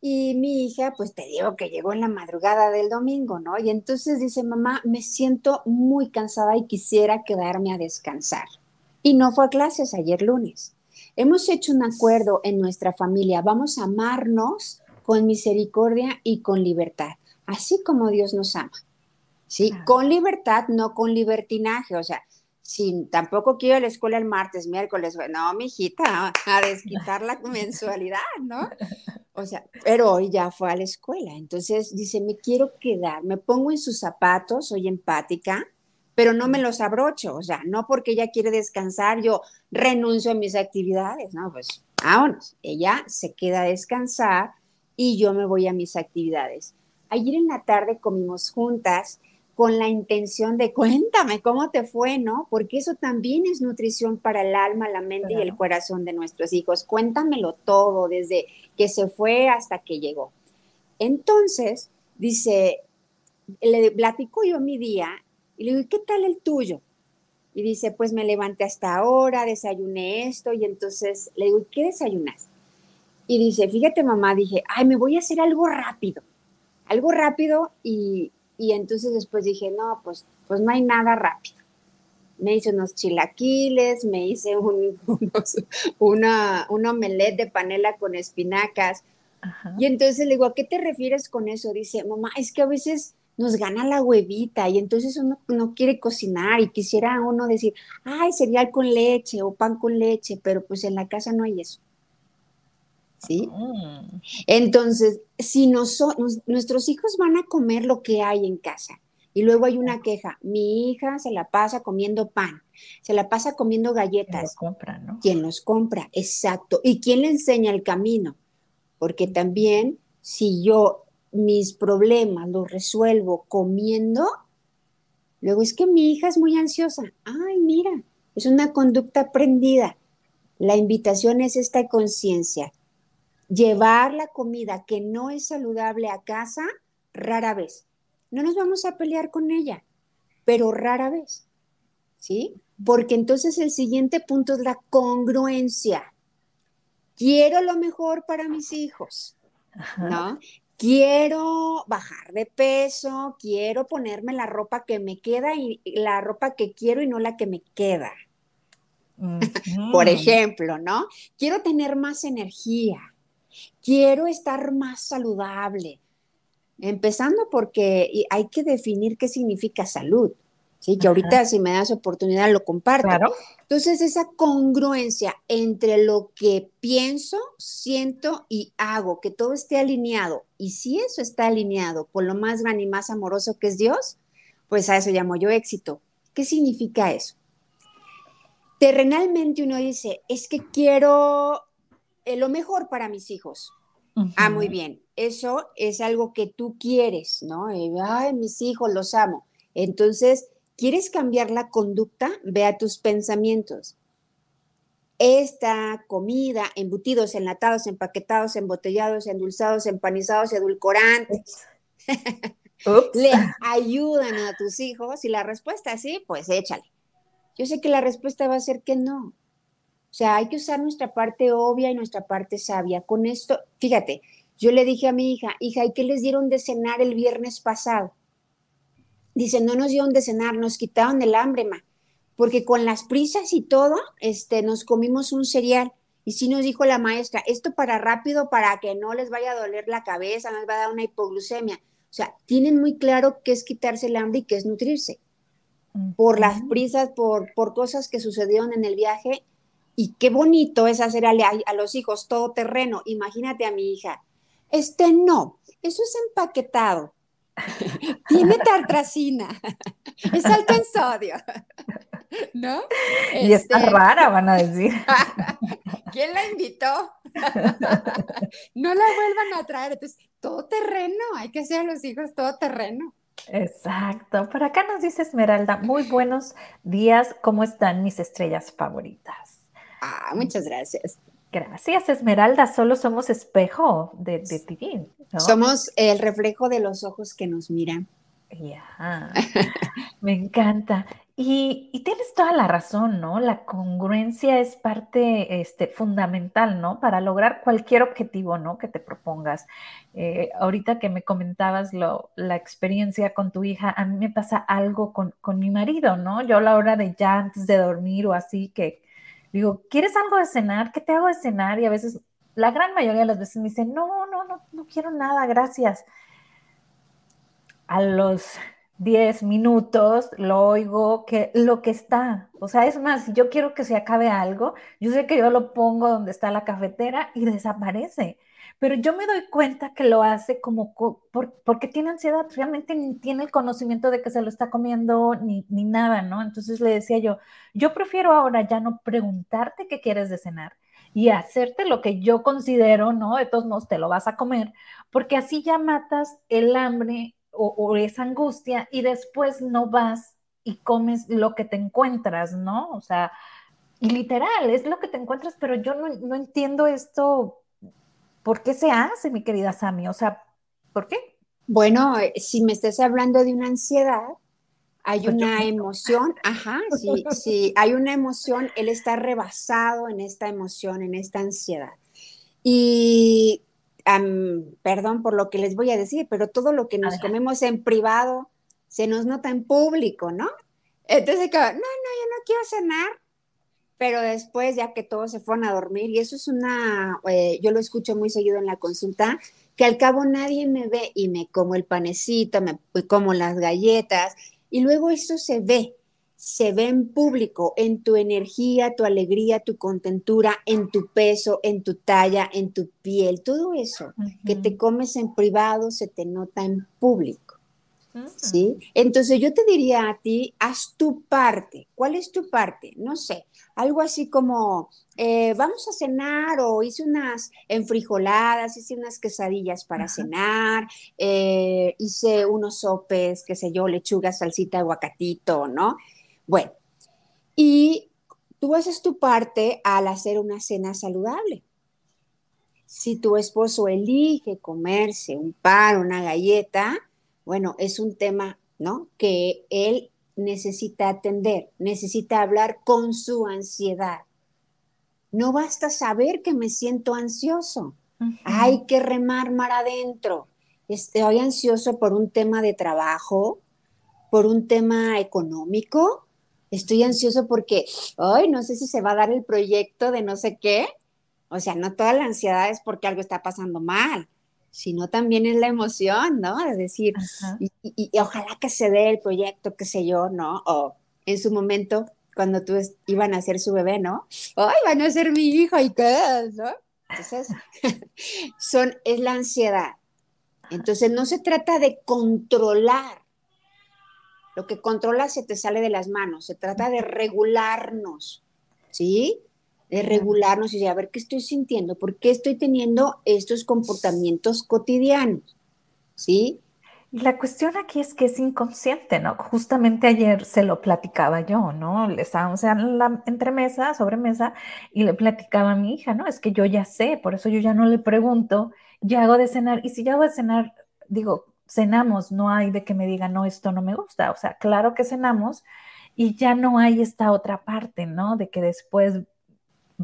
y mi hija, pues te digo que llegó en la madrugada del domingo, ¿no? Y entonces dice, mamá, me siento muy cansada y quisiera quedarme a descansar. Y no fue a clases ayer lunes. Hemos hecho un acuerdo en nuestra familia, vamos a amarnos con misericordia y con libertad, así como Dios nos ama. ¿Sí? Con libertad, no con libertinaje, o sea, sin, tampoco quiero ir a la escuela el martes, miércoles, no, mi hijita, <laughs> a desquitar la mensualidad, ¿no? O sea, pero hoy ya fue a la escuela, entonces dice, me quiero quedar, me pongo en sus zapatos, soy empática, pero no me los abrocho, o sea, no porque ella quiere descansar, yo renuncio a mis actividades, no, pues vámonos, ella se queda a descansar, y yo me voy a mis actividades. Ayer en la tarde comimos juntas con la intención de cuéntame cómo te fue, ¿no? Porque eso también es nutrición para el alma, la mente y el corazón de nuestros hijos. Cuéntamelo todo, desde que se fue hasta que llegó. Entonces, dice, le platico yo mi día y le digo, ¿qué tal el tuyo? Y dice, pues me levanté hasta ahora, desayuné esto y entonces le digo, ¿qué desayunas? Y dice, fíjate mamá, dije, ay, me voy a hacer algo rápido, algo rápido y, y entonces después dije, no, pues, pues no hay nada rápido. Me hice unos chilaquiles, me hice un, <laughs> una, un omelette de panela con espinacas. Y entonces le digo, ¿a qué te refieres con eso? Dice, mamá, es que a veces nos gana la huevita y entonces uno no quiere cocinar y quisiera uno decir, ay, cereal con leche o pan con leche, pero pues en la casa no hay eso. ¿Sí? Mm. Entonces, si nuestros hijos van a comer lo que hay en casa y luego hay una queja, mi hija se la pasa comiendo pan, se la pasa comiendo galletas. ¿Quién los compra, no? ¿Quién los compra? Exacto. ¿Y quién le enseña el camino? Porque también si yo mis problemas los resuelvo comiendo, luego es que mi hija es muy ansiosa. Ay, mira, es una conducta aprendida. La invitación es esta conciencia. Llevar la comida que no es saludable a casa, rara vez. No nos vamos a pelear con ella, pero rara vez. ¿Sí? Porque entonces el siguiente punto es la congruencia. Quiero lo mejor para mis hijos, ¿no? quiero bajar de peso, quiero ponerme la ropa que me queda y la ropa que quiero y no la que me queda. Por ejemplo, ¿no? Quiero tener más energía, quiero estar más saludable. Empezando porque hay que definir qué significa salud. Sí, que ahorita si me das oportunidad lo comparto. Entonces, esa congruencia entre lo que pienso, siento y hago, que todo esté alineado. Y si eso está alineado con lo más grande y más amoroso que es Dios, pues a eso llamo yo éxito. ¿Qué significa eso? Terrenalmente uno dice, es que quiero eh, lo mejor para mis hijos. Ah, muy bien. Eso es algo que tú quieres, ¿no? Ay, mis hijos los amo. Entonces, ¿Quieres cambiar la conducta? Ve a tus pensamientos. Esta comida, embutidos, enlatados, empaquetados, embotellados, endulzados, empanizados edulcorantes, <laughs> le ayudan a tus hijos. Y la respuesta es sí, pues échale. Yo sé que la respuesta va a ser que no. O sea, hay que usar nuestra parte obvia y nuestra parte sabia. Con esto, fíjate, yo le dije a mi hija, hija, ¿y qué les dieron de cenar el viernes pasado? Dice, no nos dieron de cenar, nos quitaron el hambre, ma, porque con las prisas y todo, este, nos comimos un cereal. Y sí nos dijo la maestra, esto para rápido, para que no les vaya a doler la cabeza, no les va a dar una hipoglucemia. O sea, tienen muy claro qué es quitarse el hambre y qué es nutrirse. Por las prisas, por, por cosas que sucedieron en el viaje. Y qué bonito es hacer a, a los hijos todo terreno. Imagínate a mi hija. Este no, eso es empaquetado. <laughs> Tiene tartracina. <laughs> Es alto en sodio. <laughs> ¿No? Y está este, rara, van a decir. ¿Quién la invitó? No la vuelvan a traer. Entonces, todo terreno. Hay que hacer a los hijos todo terreno. Exacto. Por acá nos dice Esmeralda, muy buenos días. ¿Cómo están mis estrellas favoritas? Ah, muchas gracias. Gracias, Esmeralda. Solo somos espejo de, de ti. Somos el reflejo de los ojos que nos miran. Ya, <laughs> me encanta. Y, tienes toda la razón, ¿no? La congruencia es parte este, fundamental, ¿no? Para lograr cualquier objetivo, ¿no? Que te propongas. Eh, ahorita que me comentabas lo, la experiencia con tu hija, a mí me pasa algo con, con mi marido, ¿no? Yo a la hora de ya antes de dormir o así, que, digo, ¿quieres algo de cenar? ¿Qué te hago de cenar? Y a veces, la gran mayoría de las veces me dicen, no, no, no, no quiero nada, gracias. A los 10 minutos lo oigo que lo que está, o sea, es más, yo quiero que se acabe algo, yo sé que yo lo pongo donde está la cafetera y desaparece pero yo me doy cuenta que lo hace como porque tiene ansiedad, realmente ni tiene el conocimiento de que se lo está comiendo ni, ni nada, ¿no? Entonces le decía yo, yo prefiero ahora ya no preguntarte qué quieres de cenar y hacerte lo que yo considero, ¿no? De todos modos te lo vas a comer, porque así ya matas el hambre o, esa angustia y después no vas y comes lo que te encuentras, ¿no? O sea, literal, es lo que te encuentras, pero yo no, no entiendo esto ¿Por qué se hace, mi querida Sami? O sea, ¿por qué? Bueno, eh, si me estás hablando de una ansiedad, hay pues una emoción, ajá, sí, sí, hay una emoción, él está rebasado en esta emoción, en esta ansiedad. Y perdón por lo que les voy a decir, pero todo lo que nos comemos en privado se nos nota en público, ¿no? Entonces, no, no, yo no quiero cenar, pero después ya que todos se fueron a dormir, y eso es una, eh, yo lo escucho muy seguido en la consulta, que al cabo nadie me ve y me como el panecito, me como las galletas, y luego eso se ve, se ve en público, en tu energía, tu alegría, tu contentura, en tu peso, en tu talla, en tu piel, todo eso que te comes en privado se te nota en público. ¿Sí? Entonces yo te diría a ti, haz tu parte. ¿Cuál es tu parte? No sé, algo así como, eh, vamos a cenar o hice unas enfrijoladas, hice unas quesadillas para cenar, eh, hice unos sopes, qué sé yo, lechuga, salsita, aguacatito, ¿no? Bueno, y tú haces tu parte al hacer una cena saludable. Si tu esposo elige comerse un pan, una galleta, bueno, es un tema, ¿no? Que él necesita atender, necesita hablar con su ansiedad. No basta saber que me siento ansioso. Hay que remar mar adentro. Estoy ansioso por un tema de trabajo, por un tema económico. Estoy ansioso porque, ay, no sé si se va a dar el proyecto de no sé qué. O sea, no toda la ansiedad es porque algo está pasando mal sino también es la emoción, ¿no? De decir, y, ojalá que se dé el proyecto, qué sé yo, ¿no? O en su momento, cuando tú iban a ser su bebé, ¿no? ¡Ay, van a ser mi hijo! ¿Y qué? ¿no? Entonces, <laughs> son, es la ansiedad. Entonces, no se trata de controlar. Lo que controla se te sale de las manos. Se trata de regularnos, ¿sí? De regularnos y de a ver qué estoy sintiendo, por qué estoy teniendo estos comportamientos cotidianos, ¿sí? Y la cuestión aquí es que es inconsciente, ¿no? Justamente ayer se lo platicaba yo, ¿no? Estábamos en la entremesa, sobremesa, y le platicaba a mi hija, ¿no? Es que yo ya sé, por eso yo ya no le pregunto, ya hago de cenar, y si ya hago de cenar, digo, cenamos, no hay de que me diga, no, esto no me gusta, o sea, claro que cenamos, y ya no hay esta otra parte, ¿no? De que después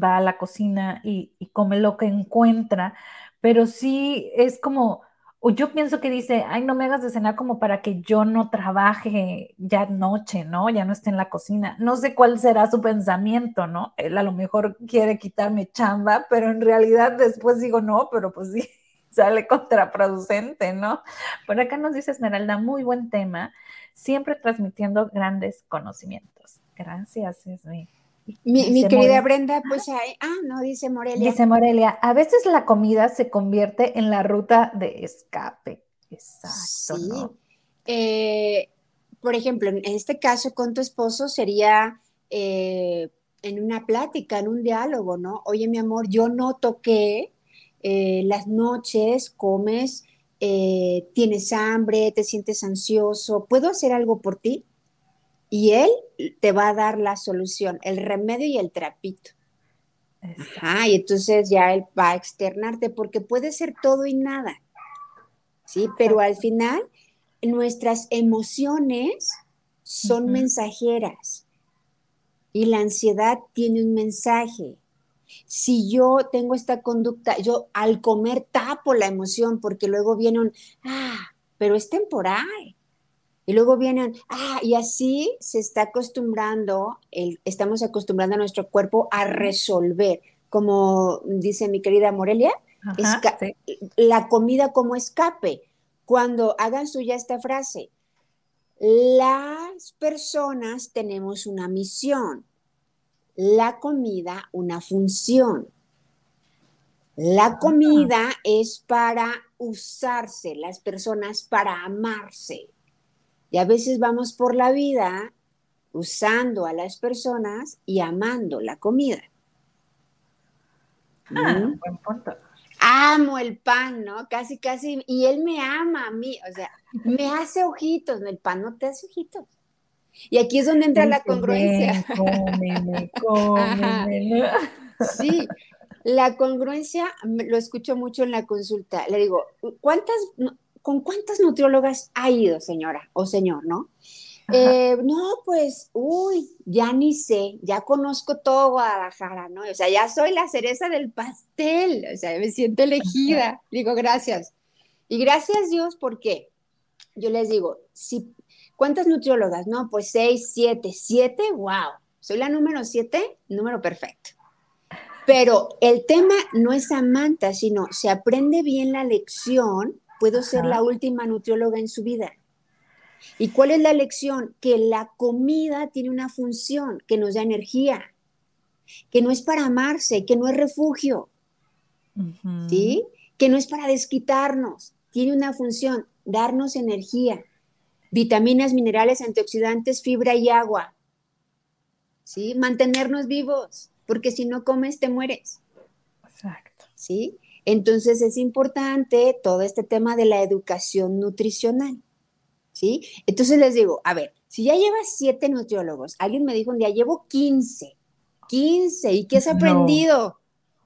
va a la cocina y, come lo que encuentra, pero sí es como, o yo pienso que dice, ay, no me hagas de cenar como para que yo no trabaje ya noche, ¿no? Ya no esté en la cocina. No sé cuál será su pensamiento, ¿no? Él a lo mejor quiere quitarme chamba, pero en realidad después digo, no, pero pues sí, <laughs> sale contraproducente, ¿no? Por acá nos dice Esmeralda, muy buen tema, siempre transmitiendo grandes conocimientos. Gracias, Esmeralda. Mi, querida Brenda, pues ahí, ah, no, dice Morelia. Dice Morelia, a veces la comida se convierte en la ruta de escape. Exacto. Sí. Eh, por ejemplo, en este caso con tu esposo sería eh, en una plática, en un diálogo, ¿no? Oye, mi amor, yo no toqué eh, las noches, comes, tienes hambre, te sientes ansioso, ¿puedo hacer algo por ti? Y él te va a dar la solución, el remedio y el trapito. Ajá, y entonces ya él va a externarte porque puede ser todo y nada. Sí, pero al final nuestras emociones son mensajeras y la ansiedad tiene un mensaje. Si yo tengo esta conducta, yo al comer tapo la emoción porque luego viene un, ah, pero es temporal. Y luego vienen, ah, y así se está acostumbrando, el, estamos acostumbrando a nuestro cuerpo a resolver, como dice mi querida Morelia, la comida como escape. Cuando hagan suya esta frase, las personas tenemos una misión, la comida una función. La comida es para usarse, las personas para amarse. Y a veces vamos por la vida usando a las personas y amando la comida. Ah, ¿Mm? buen punto. Amo el pan, ¿no? Casi, casi, y él me ama a mí, o sea, me hace ojitos, el pan no te hace ojitos. Y aquí es donde entra la congruencia. Cómeme, cómeme. <laughs> Sí, la congruencia lo escucho mucho en la consulta. Le digo, ¿cuántas ¿con cuántas nutriólogas ha ido, señora o señor, no? Eh, no, pues, uy, ya ni sé, ya conozco todo Guadalajara, ¿no? O sea, ya soy la cereza del pastel, o sea, me siento elegida. Digo, gracias. Y gracias Dios, porque yo les digo, si, ¿cuántas nutriólogas? No, pues seis, siete, siete, wow, soy la número siete, número perfecto. Pero el tema no es Samantha, sino se aprende bien la lección, puedo ser la última nutrióloga en su vida. ¿Y cuál es la lección? Que la comida tiene una función, que nos da energía, que no es para amarse, que no es refugio, ¿sí? Que no es para desquitarnos, tiene una función, darnos energía, vitaminas, minerales, antioxidantes, fibra y agua, ¿sí? Mantenernos vivos, porque si no comes te mueres. Exacto. ¿Sí? Entonces es importante todo este tema de la educación nutricional. ¿sí? Entonces les digo, a ver, si ya llevas siete nutriólogos, alguien me dijo un día, llevo 15, 15, ¿y qué has aprendido?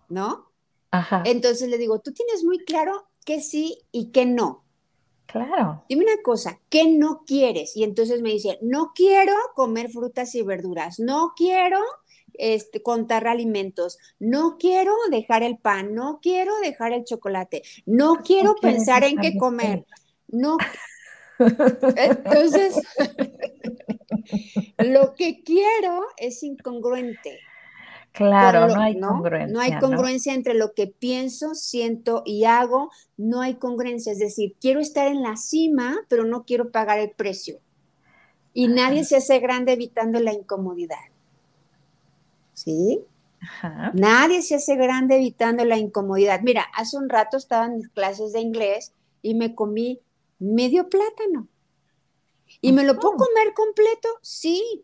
¿No? Ajá. Entonces le digo, tú tienes muy claro que sí y que no. Claro. Dime una cosa, ¿qué no quieres? Y entonces me dice, no quiero comer frutas y verduras, no quiero este, contar alimentos, no quiero dejar el pan, no quiero dejar el chocolate, no quiero pensar en qué comer, no <laughs> entonces, <laughs> lo que quiero es incongruente. Claro, no hay congruencia. No hay congruencia entre lo que pienso, siento y hago. No hay congruencia. Es decir, quiero estar en la cima, pero no quiero pagar el precio. Y nadie se hace grande evitando la incomodidad. ¿Sí? Nadie se hace grande evitando la incomodidad. Mira, hace un rato estaba en mis clases de inglés y me comí medio plátano. ¿Y me lo puedo comer completo? Sí,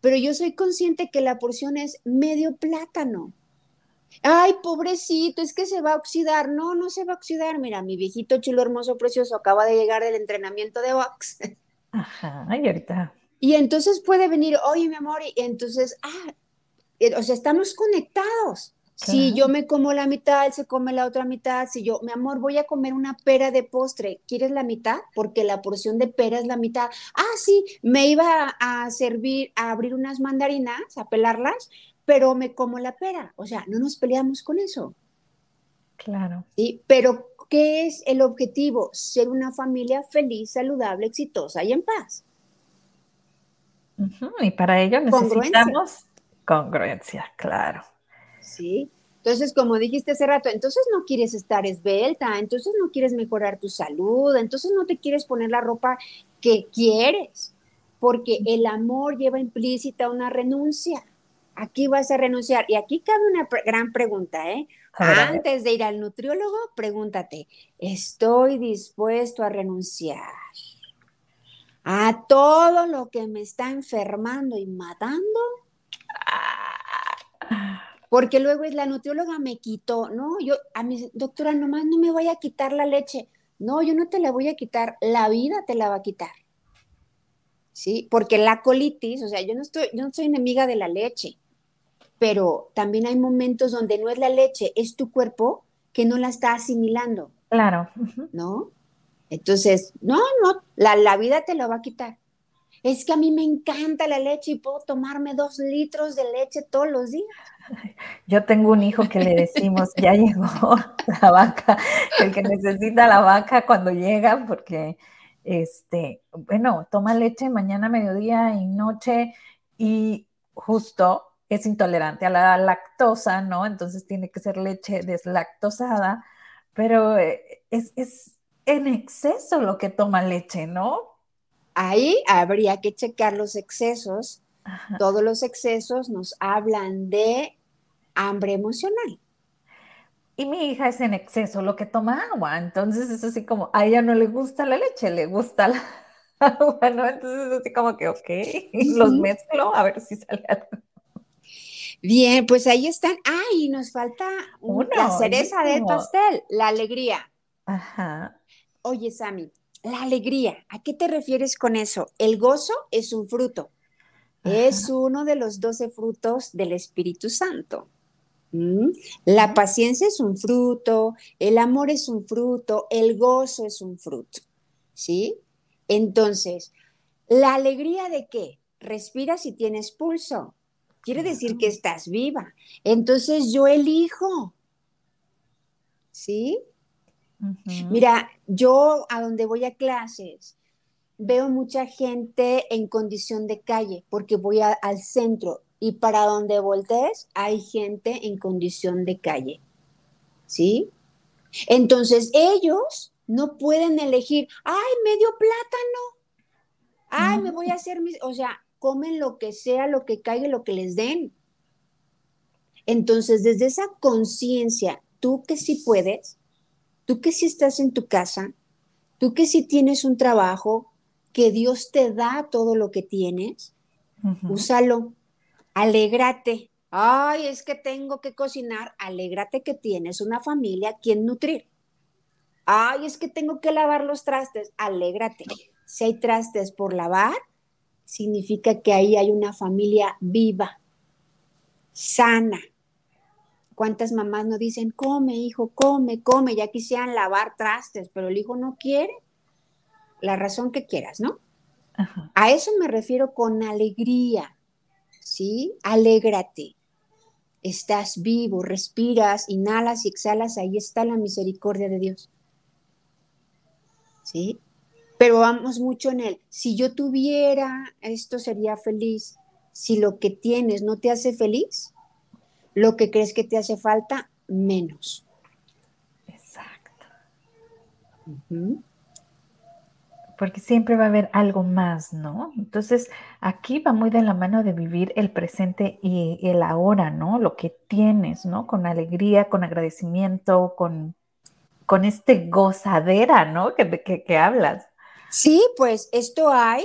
pero yo soy consciente que la porción es medio plátano. Ay, pobrecito, es que se va a oxidar. No, no se va a oxidar. Mira, mi viejito chulo, hermoso, precioso, acaba de llegar del entrenamiento de box. Ajá, y ahorita. Y entonces puede venir, oye, mi amor, y entonces, ah, o sea, estamos conectados. Si yo me como la mitad, él se come la otra mitad. Si yo, mi amor, voy a comer una pera de postre, ¿quieres la mitad? Porque la porción de pera es la mitad. Ah, sí, me iba a servir, a abrir unas mandarinas, a pelarlas, pero me como la pera. O sea, no nos peleamos con eso. Claro. Sí, pero ¿qué es el objetivo? Ser una familia feliz, saludable, exitosa y en paz. Y para ello necesitamos congruencia claro. ¿sí? Entonces, como dijiste hace rato, entonces no quieres estar esbelta, entonces no quieres mejorar tu salud, entonces no te quieres poner la ropa que quieres, porque el amor lleva implícita una renuncia. Aquí vas a renunciar. Y aquí cabe una gran pregunta, ¿eh? Antes de ir al nutriólogo, pregúntate, ¿estoy dispuesto a renunciar a todo lo que me está enfermando y matando? Porque luego es la nutrióloga me quitó, no, yo a mi doctora nomás no me voy a quitar la leche, no, yo no te la voy a quitar, la vida te la va a quitar. ¿Sí? Porque la colitis, o sea, yo no estoy, yo no soy enemiga de la leche, pero también hay momentos donde no es la leche, es tu cuerpo que no la está asimilando. Claro. ¿No? Entonces, no, no, la, la vida te la va a quitar. Es que a mí me encanta la leche y puedo tomarme dos litros de leche todos los días. <laughs> Yo tengo un hijo que le decimos, ya llegó <laughs> la vaca, el que necesita la vaca cuando llega, porque, este, bueno, toma leche mañana, mediodía y noche y justo es intolerante a la lactosa, ¿no? Entonces tiene que ser leche deslactosada, pero eh, es, es en exceso lo que toma leche, ¿no? Ahí habría que checar los excesos todos los excesos nos hablan de hambre emocional. Y mi hija es en exceso lo que toma agua, entonces es así como, a ella no le gusta la leche, le gusta la <laughs> agua, ¿no? Entonces es así como que, ok, los mezclo a ver si sale algo. Bien, pues ahí están. Ay, nos falta la cereza del pastel, la alegría. Ajá. Oye, Sami, la alegría, ¿a qué te refieres con eso? El gozo es un fruto. Es uno de los doce frutos del Espíritu Santo. ¿Mm? La paciencia es un fruto, el amor es un fruto, el gozo es un fruto. ¿Sí? Entonces, ¿La alegría de qué? Respiras y tienes pulso. Quiere decir que estás viva. Entonces yo elijo. ¿Sí? Mira, yo a donde voy a clases, veo mucha gente en condición de calle, porque voy al centro y para donde voltees hay gente en condición de calle. ¿Sí? Entonces ellos no pueden elegir, ay, medio plátano, ay, me voy a hacer mis, o sea, comen lo que sea, lo que caiga, lo que les den. Entonces, desde esa conciencia, tú que sí puedes, tú que sí estás en tu casa, tú que sí tienes un trabajo, que Dios te da todo lo que tienes, úsalo, alégrate. Ay, es que tengo que cocinar, alégrate que tienes una familia a quien nutrir. Ay, es que tengo que lavar los trastes, alégrate. Si hay trastes por lavar, significa que ahí hay una familia viva, sana. ¿Cuántas mamás no dicen, come, hijo, come, come? Ya quisieran lavar trastes, pero el hijo no quiere. La razón que quieras, ¿no? A eso me refiero con alegría, ¿sí? Alégrate. Estás vivo, respiras, inhalas y exhalas, ahí está la misericordia de Dios. ¿Sí? pero vamos mucho en él. Si yo tuviera esto sería feliz. Si lo que tienes no te hace feliz, lo que crees que te hace falta, menos. Exacto. Porque siempre va a haber algo más, ¿no? Entonces, aquí va muy de la mano de vivir el presente y el ahora, ¿no? Lo que tienes, ¿no? Con alegría, con agradecimiento, con, con este gozadera, ¿no? Que, que, que hablas. Sí, pues esto hay,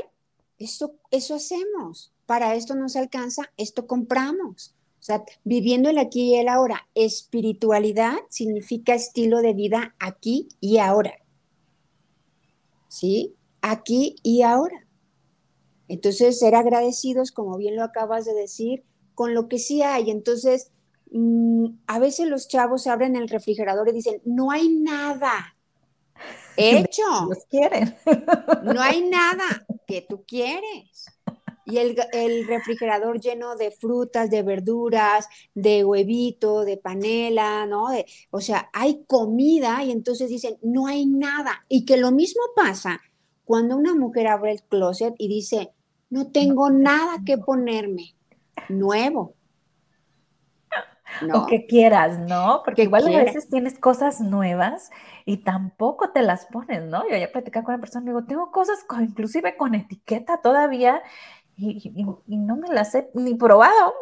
eso, eso hacemos. Para esto nos alcanza, esto compramos. Sea, viviendo el aquí y el ahora. Espiritualidad significa estilo de vida aquí y ahora. ¿Sí? Aquí y ahora. Entonces, ser agradecidos, como bien lo acabas de decir, con lo que sí hay. Entonces, mm, a veces los chavos abren el refrigerador y dicen, no hay nada <laughs> hecho. quieren. No hay <laughs> nada que tú quieres. Y el, refrigerador lleno de frutas, de verduras, de huevito, de panela, ¿no? o sea, hay comida y entonces dicen, no hay nada. Y que lo mismo pasa cuando una mujer abre el closet y dice, no tengo nada que ponerme nuevo. O que quieras, ¿no? Porque igual a veces tienes cosas nuevas y tampoco te las pones, ¿no? Yo ya platicé con una persona y digo, tengo cosas inclusive con etiqueta todavía y, no me las he ni probado.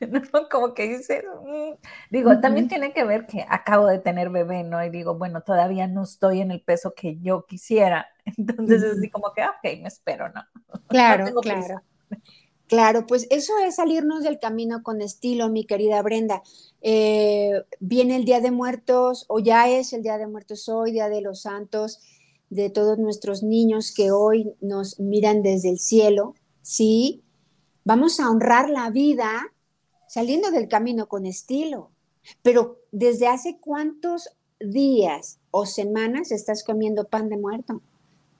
<laughs> Como que dices, mm". digo, también tiene que ver que acabo de tener bebé, ¿no? Y digo, bueno, todavía no estoy en el peso que yo quisiera. <laughs> Entonces es así como que, ah, ok, me espero, ¿no? <laughs> Claro, claro. Claro, pues eso es salirnos del camino con estilo, mi querida Brenda. Eh, viene el Día de Muertos, o ya es el Día de Muertos hoy, Día de los Santos, de todos nuestros niños que hoy nos miran desde el cielo, ¿sí? Vamos a honrar la vida saliendo del camino con estilo. Pero ¿desde hace cuántos días o semanas estás comiendo pan de muerto?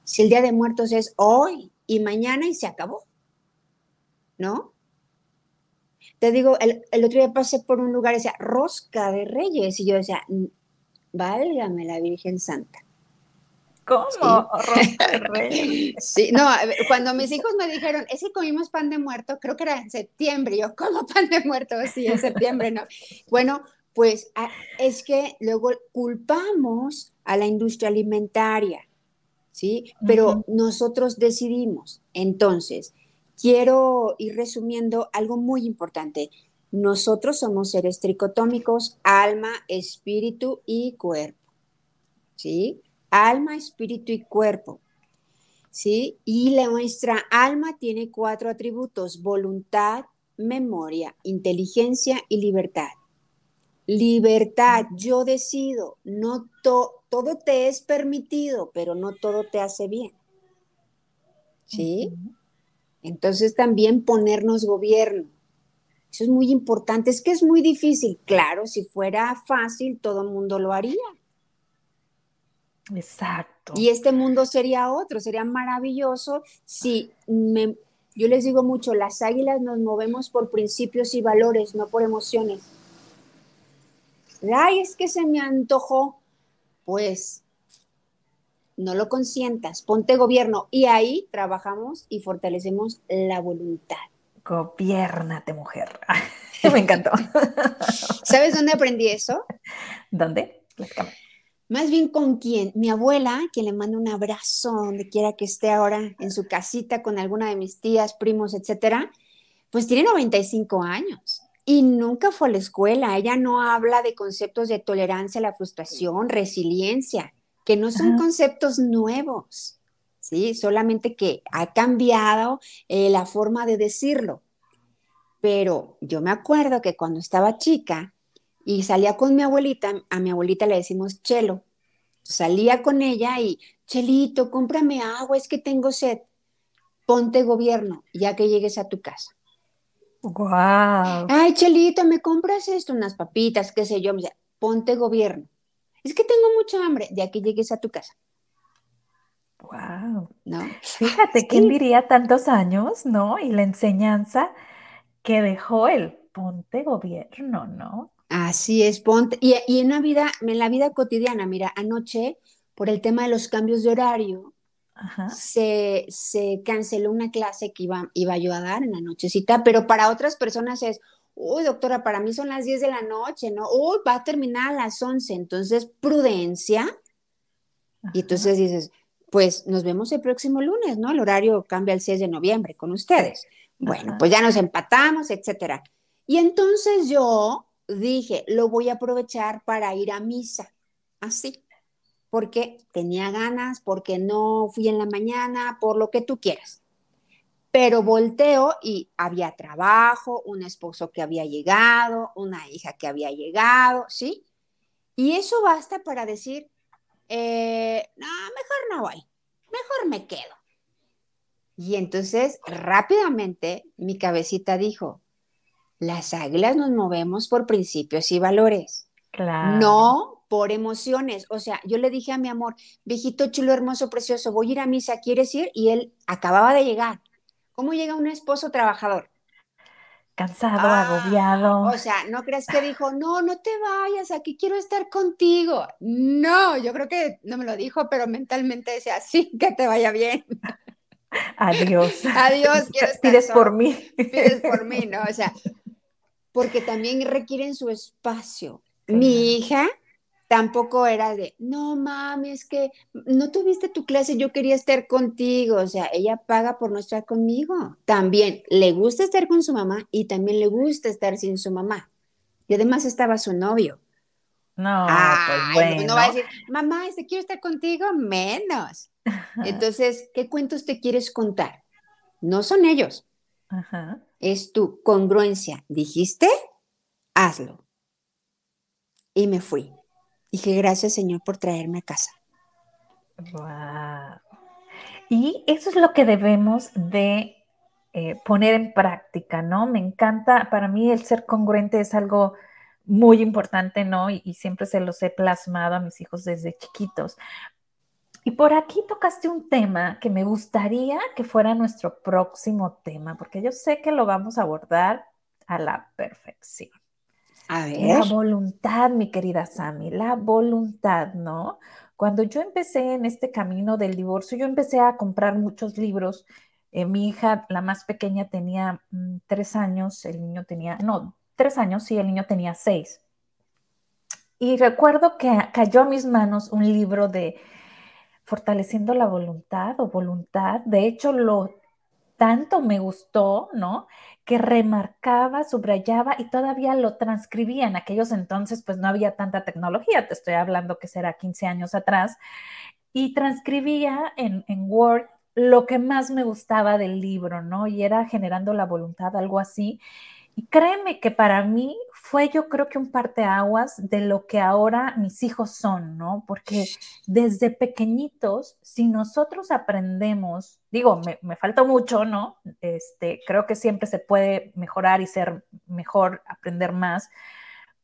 Si el Día de Muertos es hoy y mañana y se acabó. ¿no? Te digo, el, otro día pasé por un lugar decía, rosca de reyes, y yo decía, válgame la Virgen Santa. ¿Cómo? Sí, <laughs> no, cuando mis hijos me dijeron, es que comimos pan de muerto, creo que era en septiembre, yo, ¿cómo pan de muerto? Sí, en septiembre, ¿no? Bueno, pues es que luego culpamos a la industria alimentaria, ¿sí? Pero nosotros decidimos. Entonces, quiero ir resumiendo algo muy importante. Nosotros somos seres tricotómicos, alma, espíritu y cuerpo. ¿Sí? Alma, espíritu y cuerpo. ¿Sí? Y la, nuestra alma tiene cuatro atributos, voluntad, memoria, inteligencia y libertad. Libertad, yo decido, no todo te es permitido, pero no todo te hace bien. ¿Sí? Entonces también ponernos gobierno. Eso es muy importante. Es que es muy difícil. Claro, si fuera fácil, todo el mundo lo haría. Exacto. Y este mundo sería otro, sería maravilloso si me, yo les digo mucho, las águilas nos movemos por principios y valores, no por emociones. Ay, es que se me antojó. Pues no lo consientas, ponte gobierno y ahí trabajamos y fortalecemos la voluntad. Gobiernate, mujer. <laughs> me encantó. <laughs> ¿Sabes dónde aprendí eso? ¿Dónde? Más bien con quién. Mi abuela, quien le manda un abrazo donde quiera que esté ahora en su casita con alguna de mis tías, primos, etcétera, pues tiene 95 años y nunca fue a la escuela. Ella no habla de conceptos de tolerancia a la frustración, resiliencia, que no son conceptos nuevos, ¿sí? Solamente que ha cambiado eh, la forma de decirlo. Pero yo me acuerdo que cuando estaba chica, y salía con mi abuelita, a mi abuelita le decimos Chelo, salía con ella y, Chelito, cómprame agua, es que tengo sed, ponte gobierno, ya que llegues a tu casa. Wow. Ay, Chelito, ¿me compras esto? Unas papitas, qué sé yo. Me decía, ponte gobierno. Es que tengo mucha hambre, ya que llegues a tu casa. Wow. ¿No? Fíjate, ¿quién diría tantos años, no? Y la enseñanza que dejó el ponte gobierno, ¿no? Así es, ponte. Y, en, la vida, en la vida cotidiana, mira, anoche, por el tema de los cambios de horario, Se, canceló una clase que iba, iba yo a dar en la nochecita, pero para otras personas es, uy, doctora, para mí son las 10 de la noche, ¿no? Uy, va a terminar a las 11, entonces prudencia. Y entonces dices, pues nos vemos el próximo lunes, ¿no? El horario cambia el 6 de noviembre con ustedes. Bueno, pues ya nos empatamos, etcétera. Y entonces yo dije, lo voy a aprovechar para ir a misa, así, porque tenía ganas, porque no fui en la mañana, por lo que tú quieras. Pero volteo y había trabajo, un esposo que había llegado, una hija que había llegado, ¿sí? Y eso basta para decir, eh, no, mejor no voy, mejor me quedo. Y entonces rápidamente mi cabecita dijo, las águilas nos movemos por principios y valores. Claro. No por emociones. O sea, yo le dije a mi amor, viejito chulo, hermoso, precioso, voy a ir a misa, ¿quieres ir? Y él acababa de llegar. ¿Cómo llega un esposo trabajador? Cansado, ah, agobiado. O sea, no crees que dijo, no, no te vayas, aquí quiero estar contigo. No, yo creo que no me lo dijo, pero mentalmente decía, sí, que te vaya bien. <laughs> Adiós. <laughs> Adiós, quiero estar Pides por mí. Pides por mí, ¿no? O sea, porque también requieren su espacio. Mi hija tampoco era de, no mami, es que no tuviste tu clase, yo quería estar contigo. O sea, ella paga por no estar conmigo. También le gusta estar con su mamá y también le gusta estar sin su mamá. Y además estaba su novio. No, pues bueno. No va a decir, mamá, este quiero estar contigo, menos. <laughs> Entonces, ¿qué cuentos te quieres contar? No son ellos. Ajá es tu congruencia. ¿Dijiste? Hazlo. Y me fui. Dije, gracias Señor por traerme a casa. Wow. Y eso es lo que debemos de eh, poner en práctica, ¿no? Me encanta, para mí el ser congruente es algo muy importante, ¿no? y, siempre se los he plasmado a mis hijos desde chiquitos. Y por aquí tocaste un tema que me gustaría que fuera nuestro próximo tema, porque yo sé que lo vamos a abordar a la perfección. A ver. La voluntad, mi querida Sami, la voluntad, ¿no? Cuando yo empecé en este camino del divorcio, yo empecé a comprar muchos libros. Eh, mi hija, la más pequeña, tenía mm, tres años, el niño tenía, no, tres años, sí, el niño tenía seis. Y recuerdo que cayó a mis manos un libro de fortaleciendo la voluntad o voluntad. De hecho, lo tanto me gustó, ¿no? Que remarcaba, subrayaba y todavía lo transcribía. En aquellos entonces, pues no había tanta tecnología, te estoy hablando que será 15 años atrás, y transcribía en, en Word lo que más me gustaba del libro, ¿no? Y era generando la voluntad, algo así. Y créeme que para mí fue yo creo que un parteaguas de lo que ahora mis hijos son, ¿no? Porque desde pequeñitos, si nosotros aprendemos, digo, me, me falta mucho, ¿no? Este, creo que siempre se puede mejorar y ser mejor, aprender más,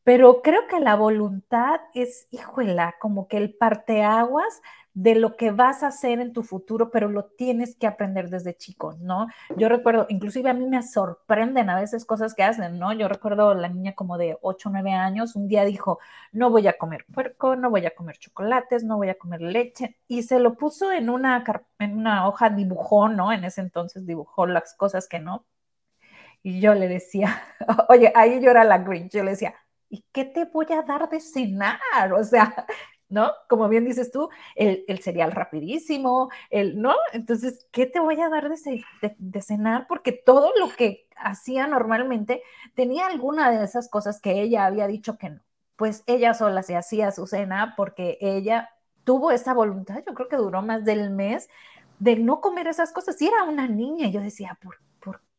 pero creo que la voluntad es, híjola, como que el parteaguas de lo que vas a hacer en tu futuro, pero lo tienes que aprender desde chico, ¿no? Yo recuerdo, inclusive a mí me sorprenden a veces cosas que hacen, ¿no? Yo recuerdo la niña como de 8 o 9 años, un día dijo, no voy a comer puerco, no voy a comer chocolates, no voy a comer leche, y se lo puso en una, en una hoja, dibujó, ¿no? En ese entonces dibujó las cosas que no. Y yo le decía, <laughs> oye, ahí yo la Grinch, yo le decía, ¿y qué te voy a dar de cenar? O sea, ¿no? Como bien dices tú, el, cereal rapidísimo, el, ¿no? Entonces, ¿qué te voy a dar de, de, cenar? Porque todo lo que hacía normalmente tenía alguna de esas cosas que ella había dicho que no. Pues ella sola se hacía su cena porque ella tuvo esa voluntad, yo creo que duró más del mes, de no comer esas cosas. Y era una niña, yo decía, ¿por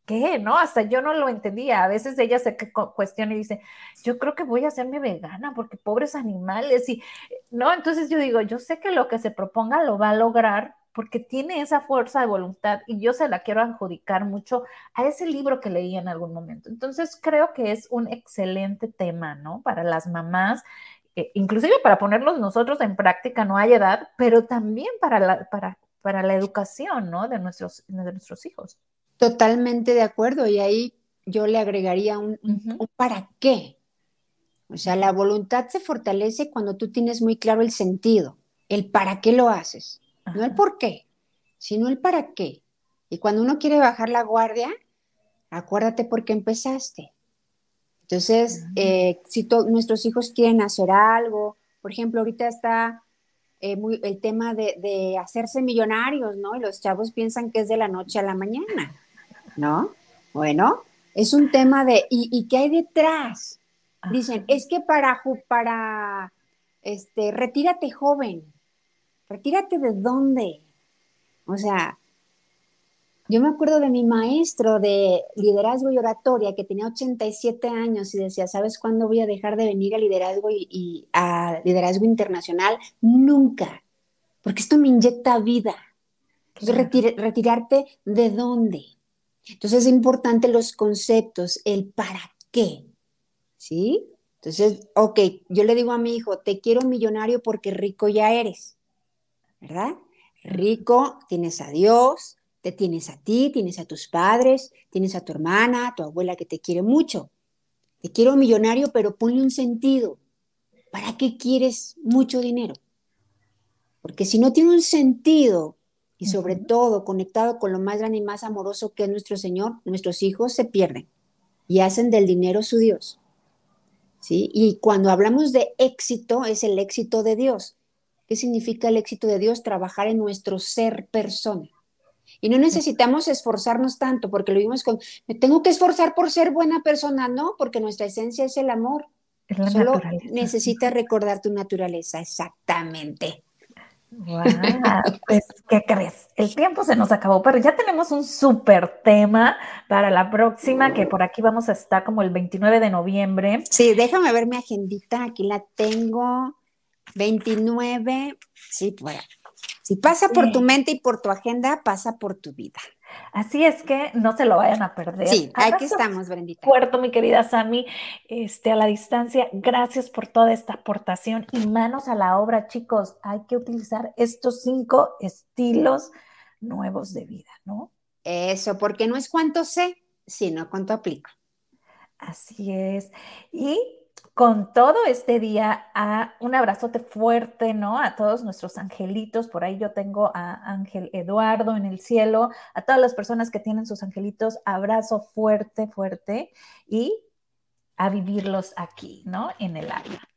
qué? ¿No? Hasta yo no lo entendía. A veces ella se cuestiona y dice, yo creo que voy a hacerme vegana porque pobres animales y, ¿no? Entonces yo digo, yo sé que lo que se proponga lo va a lograr porque tiene esa fuerza de voluntad y yo se la quiero adjudicar mucho a ese libro que leí en algún momento. Entonces creo que es un excelente tema, ¿no? Para las mamás, eh, inclusive para ponerlos nosotros en práctica, no hay edad, pero también para la, para, para la educación, ¿no? De nuestros, de nuestros hijos. Totalmente de acuerdo. Y ahí yo le agregaría un, para qué. O sea, la voluntad se fortalece cuando tú tienes muy claro el sentido, el para qué lo haces. No el por qué, sino el para qué. Y cuando uno quiere bajar la guardia, acuérdate por qué empezaste. Entonces, eh, si nuestros hijos quieren hacer algo, por ejemplo, ahorita está eh, muy, el tema de, de, hacerse millonarios, ¿no? Y los chavos piensan que es de la noche a la mañana. ¿No? Bueno, es un tema de, ¿y, qué hay detrás? Dicen, es que para, para, este, retírate joven, retírate de dónde. O sea, yo me acuerdo de mi maestro de liderazgo y oratoria que tenía 87 años y decía, ¿sabes cuándo voy a dejar de venir a liderazgo y, a liderazgo internacional? Nunca, porque esto me inyecta vida. Entonces, retirarte de dónde? Entonces es importante los conceptos, el para qué, ¿sí? Entonces, ok, yo le digo a mi hijo, te quiero millonario porque rico ya eres, ¿verdad? Rico, tienes a Dios, te tienes a ti, tienes a tus padres, tienes a tu hermana, a tu abuela que te quiere mucho. Te quiero millonario, pero ponle un sentido. ¿Para qué quieres mucho dinero? Porque si no tiene un sentido y sobre todo conectado con lo más grande y más amoroso que es nuestro Señor, nuestros hijos se pierden y hacen del dinero su Dios. ¿Sí? Y cuando hablamos de éxito, es el éxito de Dios. ¿Qué significa el éxito de Dios? Trabajar en nuestro ser persona. Y no necesitamos esforzarnos tanto, porque lo vimos con, me tengo que esforzar por ser buena persona, no, porque nuestra esencia es el amor. Solo necesitas recordar tu naturaleza, exactamente. Wow, pues, ¿qué crees? El tiempo se nos acabó, pero ya tenemos un súper tema para la próxima, que por aquí vamos a estar como el 29 de noviembre. Sí, déjame ver mi agendita, aquí la tengo. 29, sí, bueno, si pasa por tu mente y por tu agenda, pasa por tu vida. Así es que no se lo vayan a perder. Sí, aquí estamos, Brendita. Puerto, mi querida Sami, este, a la distancia. Gracias por toda esta aportación y manos a la obra, chicos. Hay que utilizar estos cinco estilos nuevos de vida, ¿no? Eso, porque no es cuánto sé, sino cuánto aplico. Así es. Y con todo este día, a un abrazote fuerte, ¿no? A todos nuestros angelitos, por ahí yo tengo a Ángel Eduardo en el cielo, a todas las personas que tienen sus angelitos, abrazo fuerte, fuerte y a vivirlos aquí, ¿no? En el alma.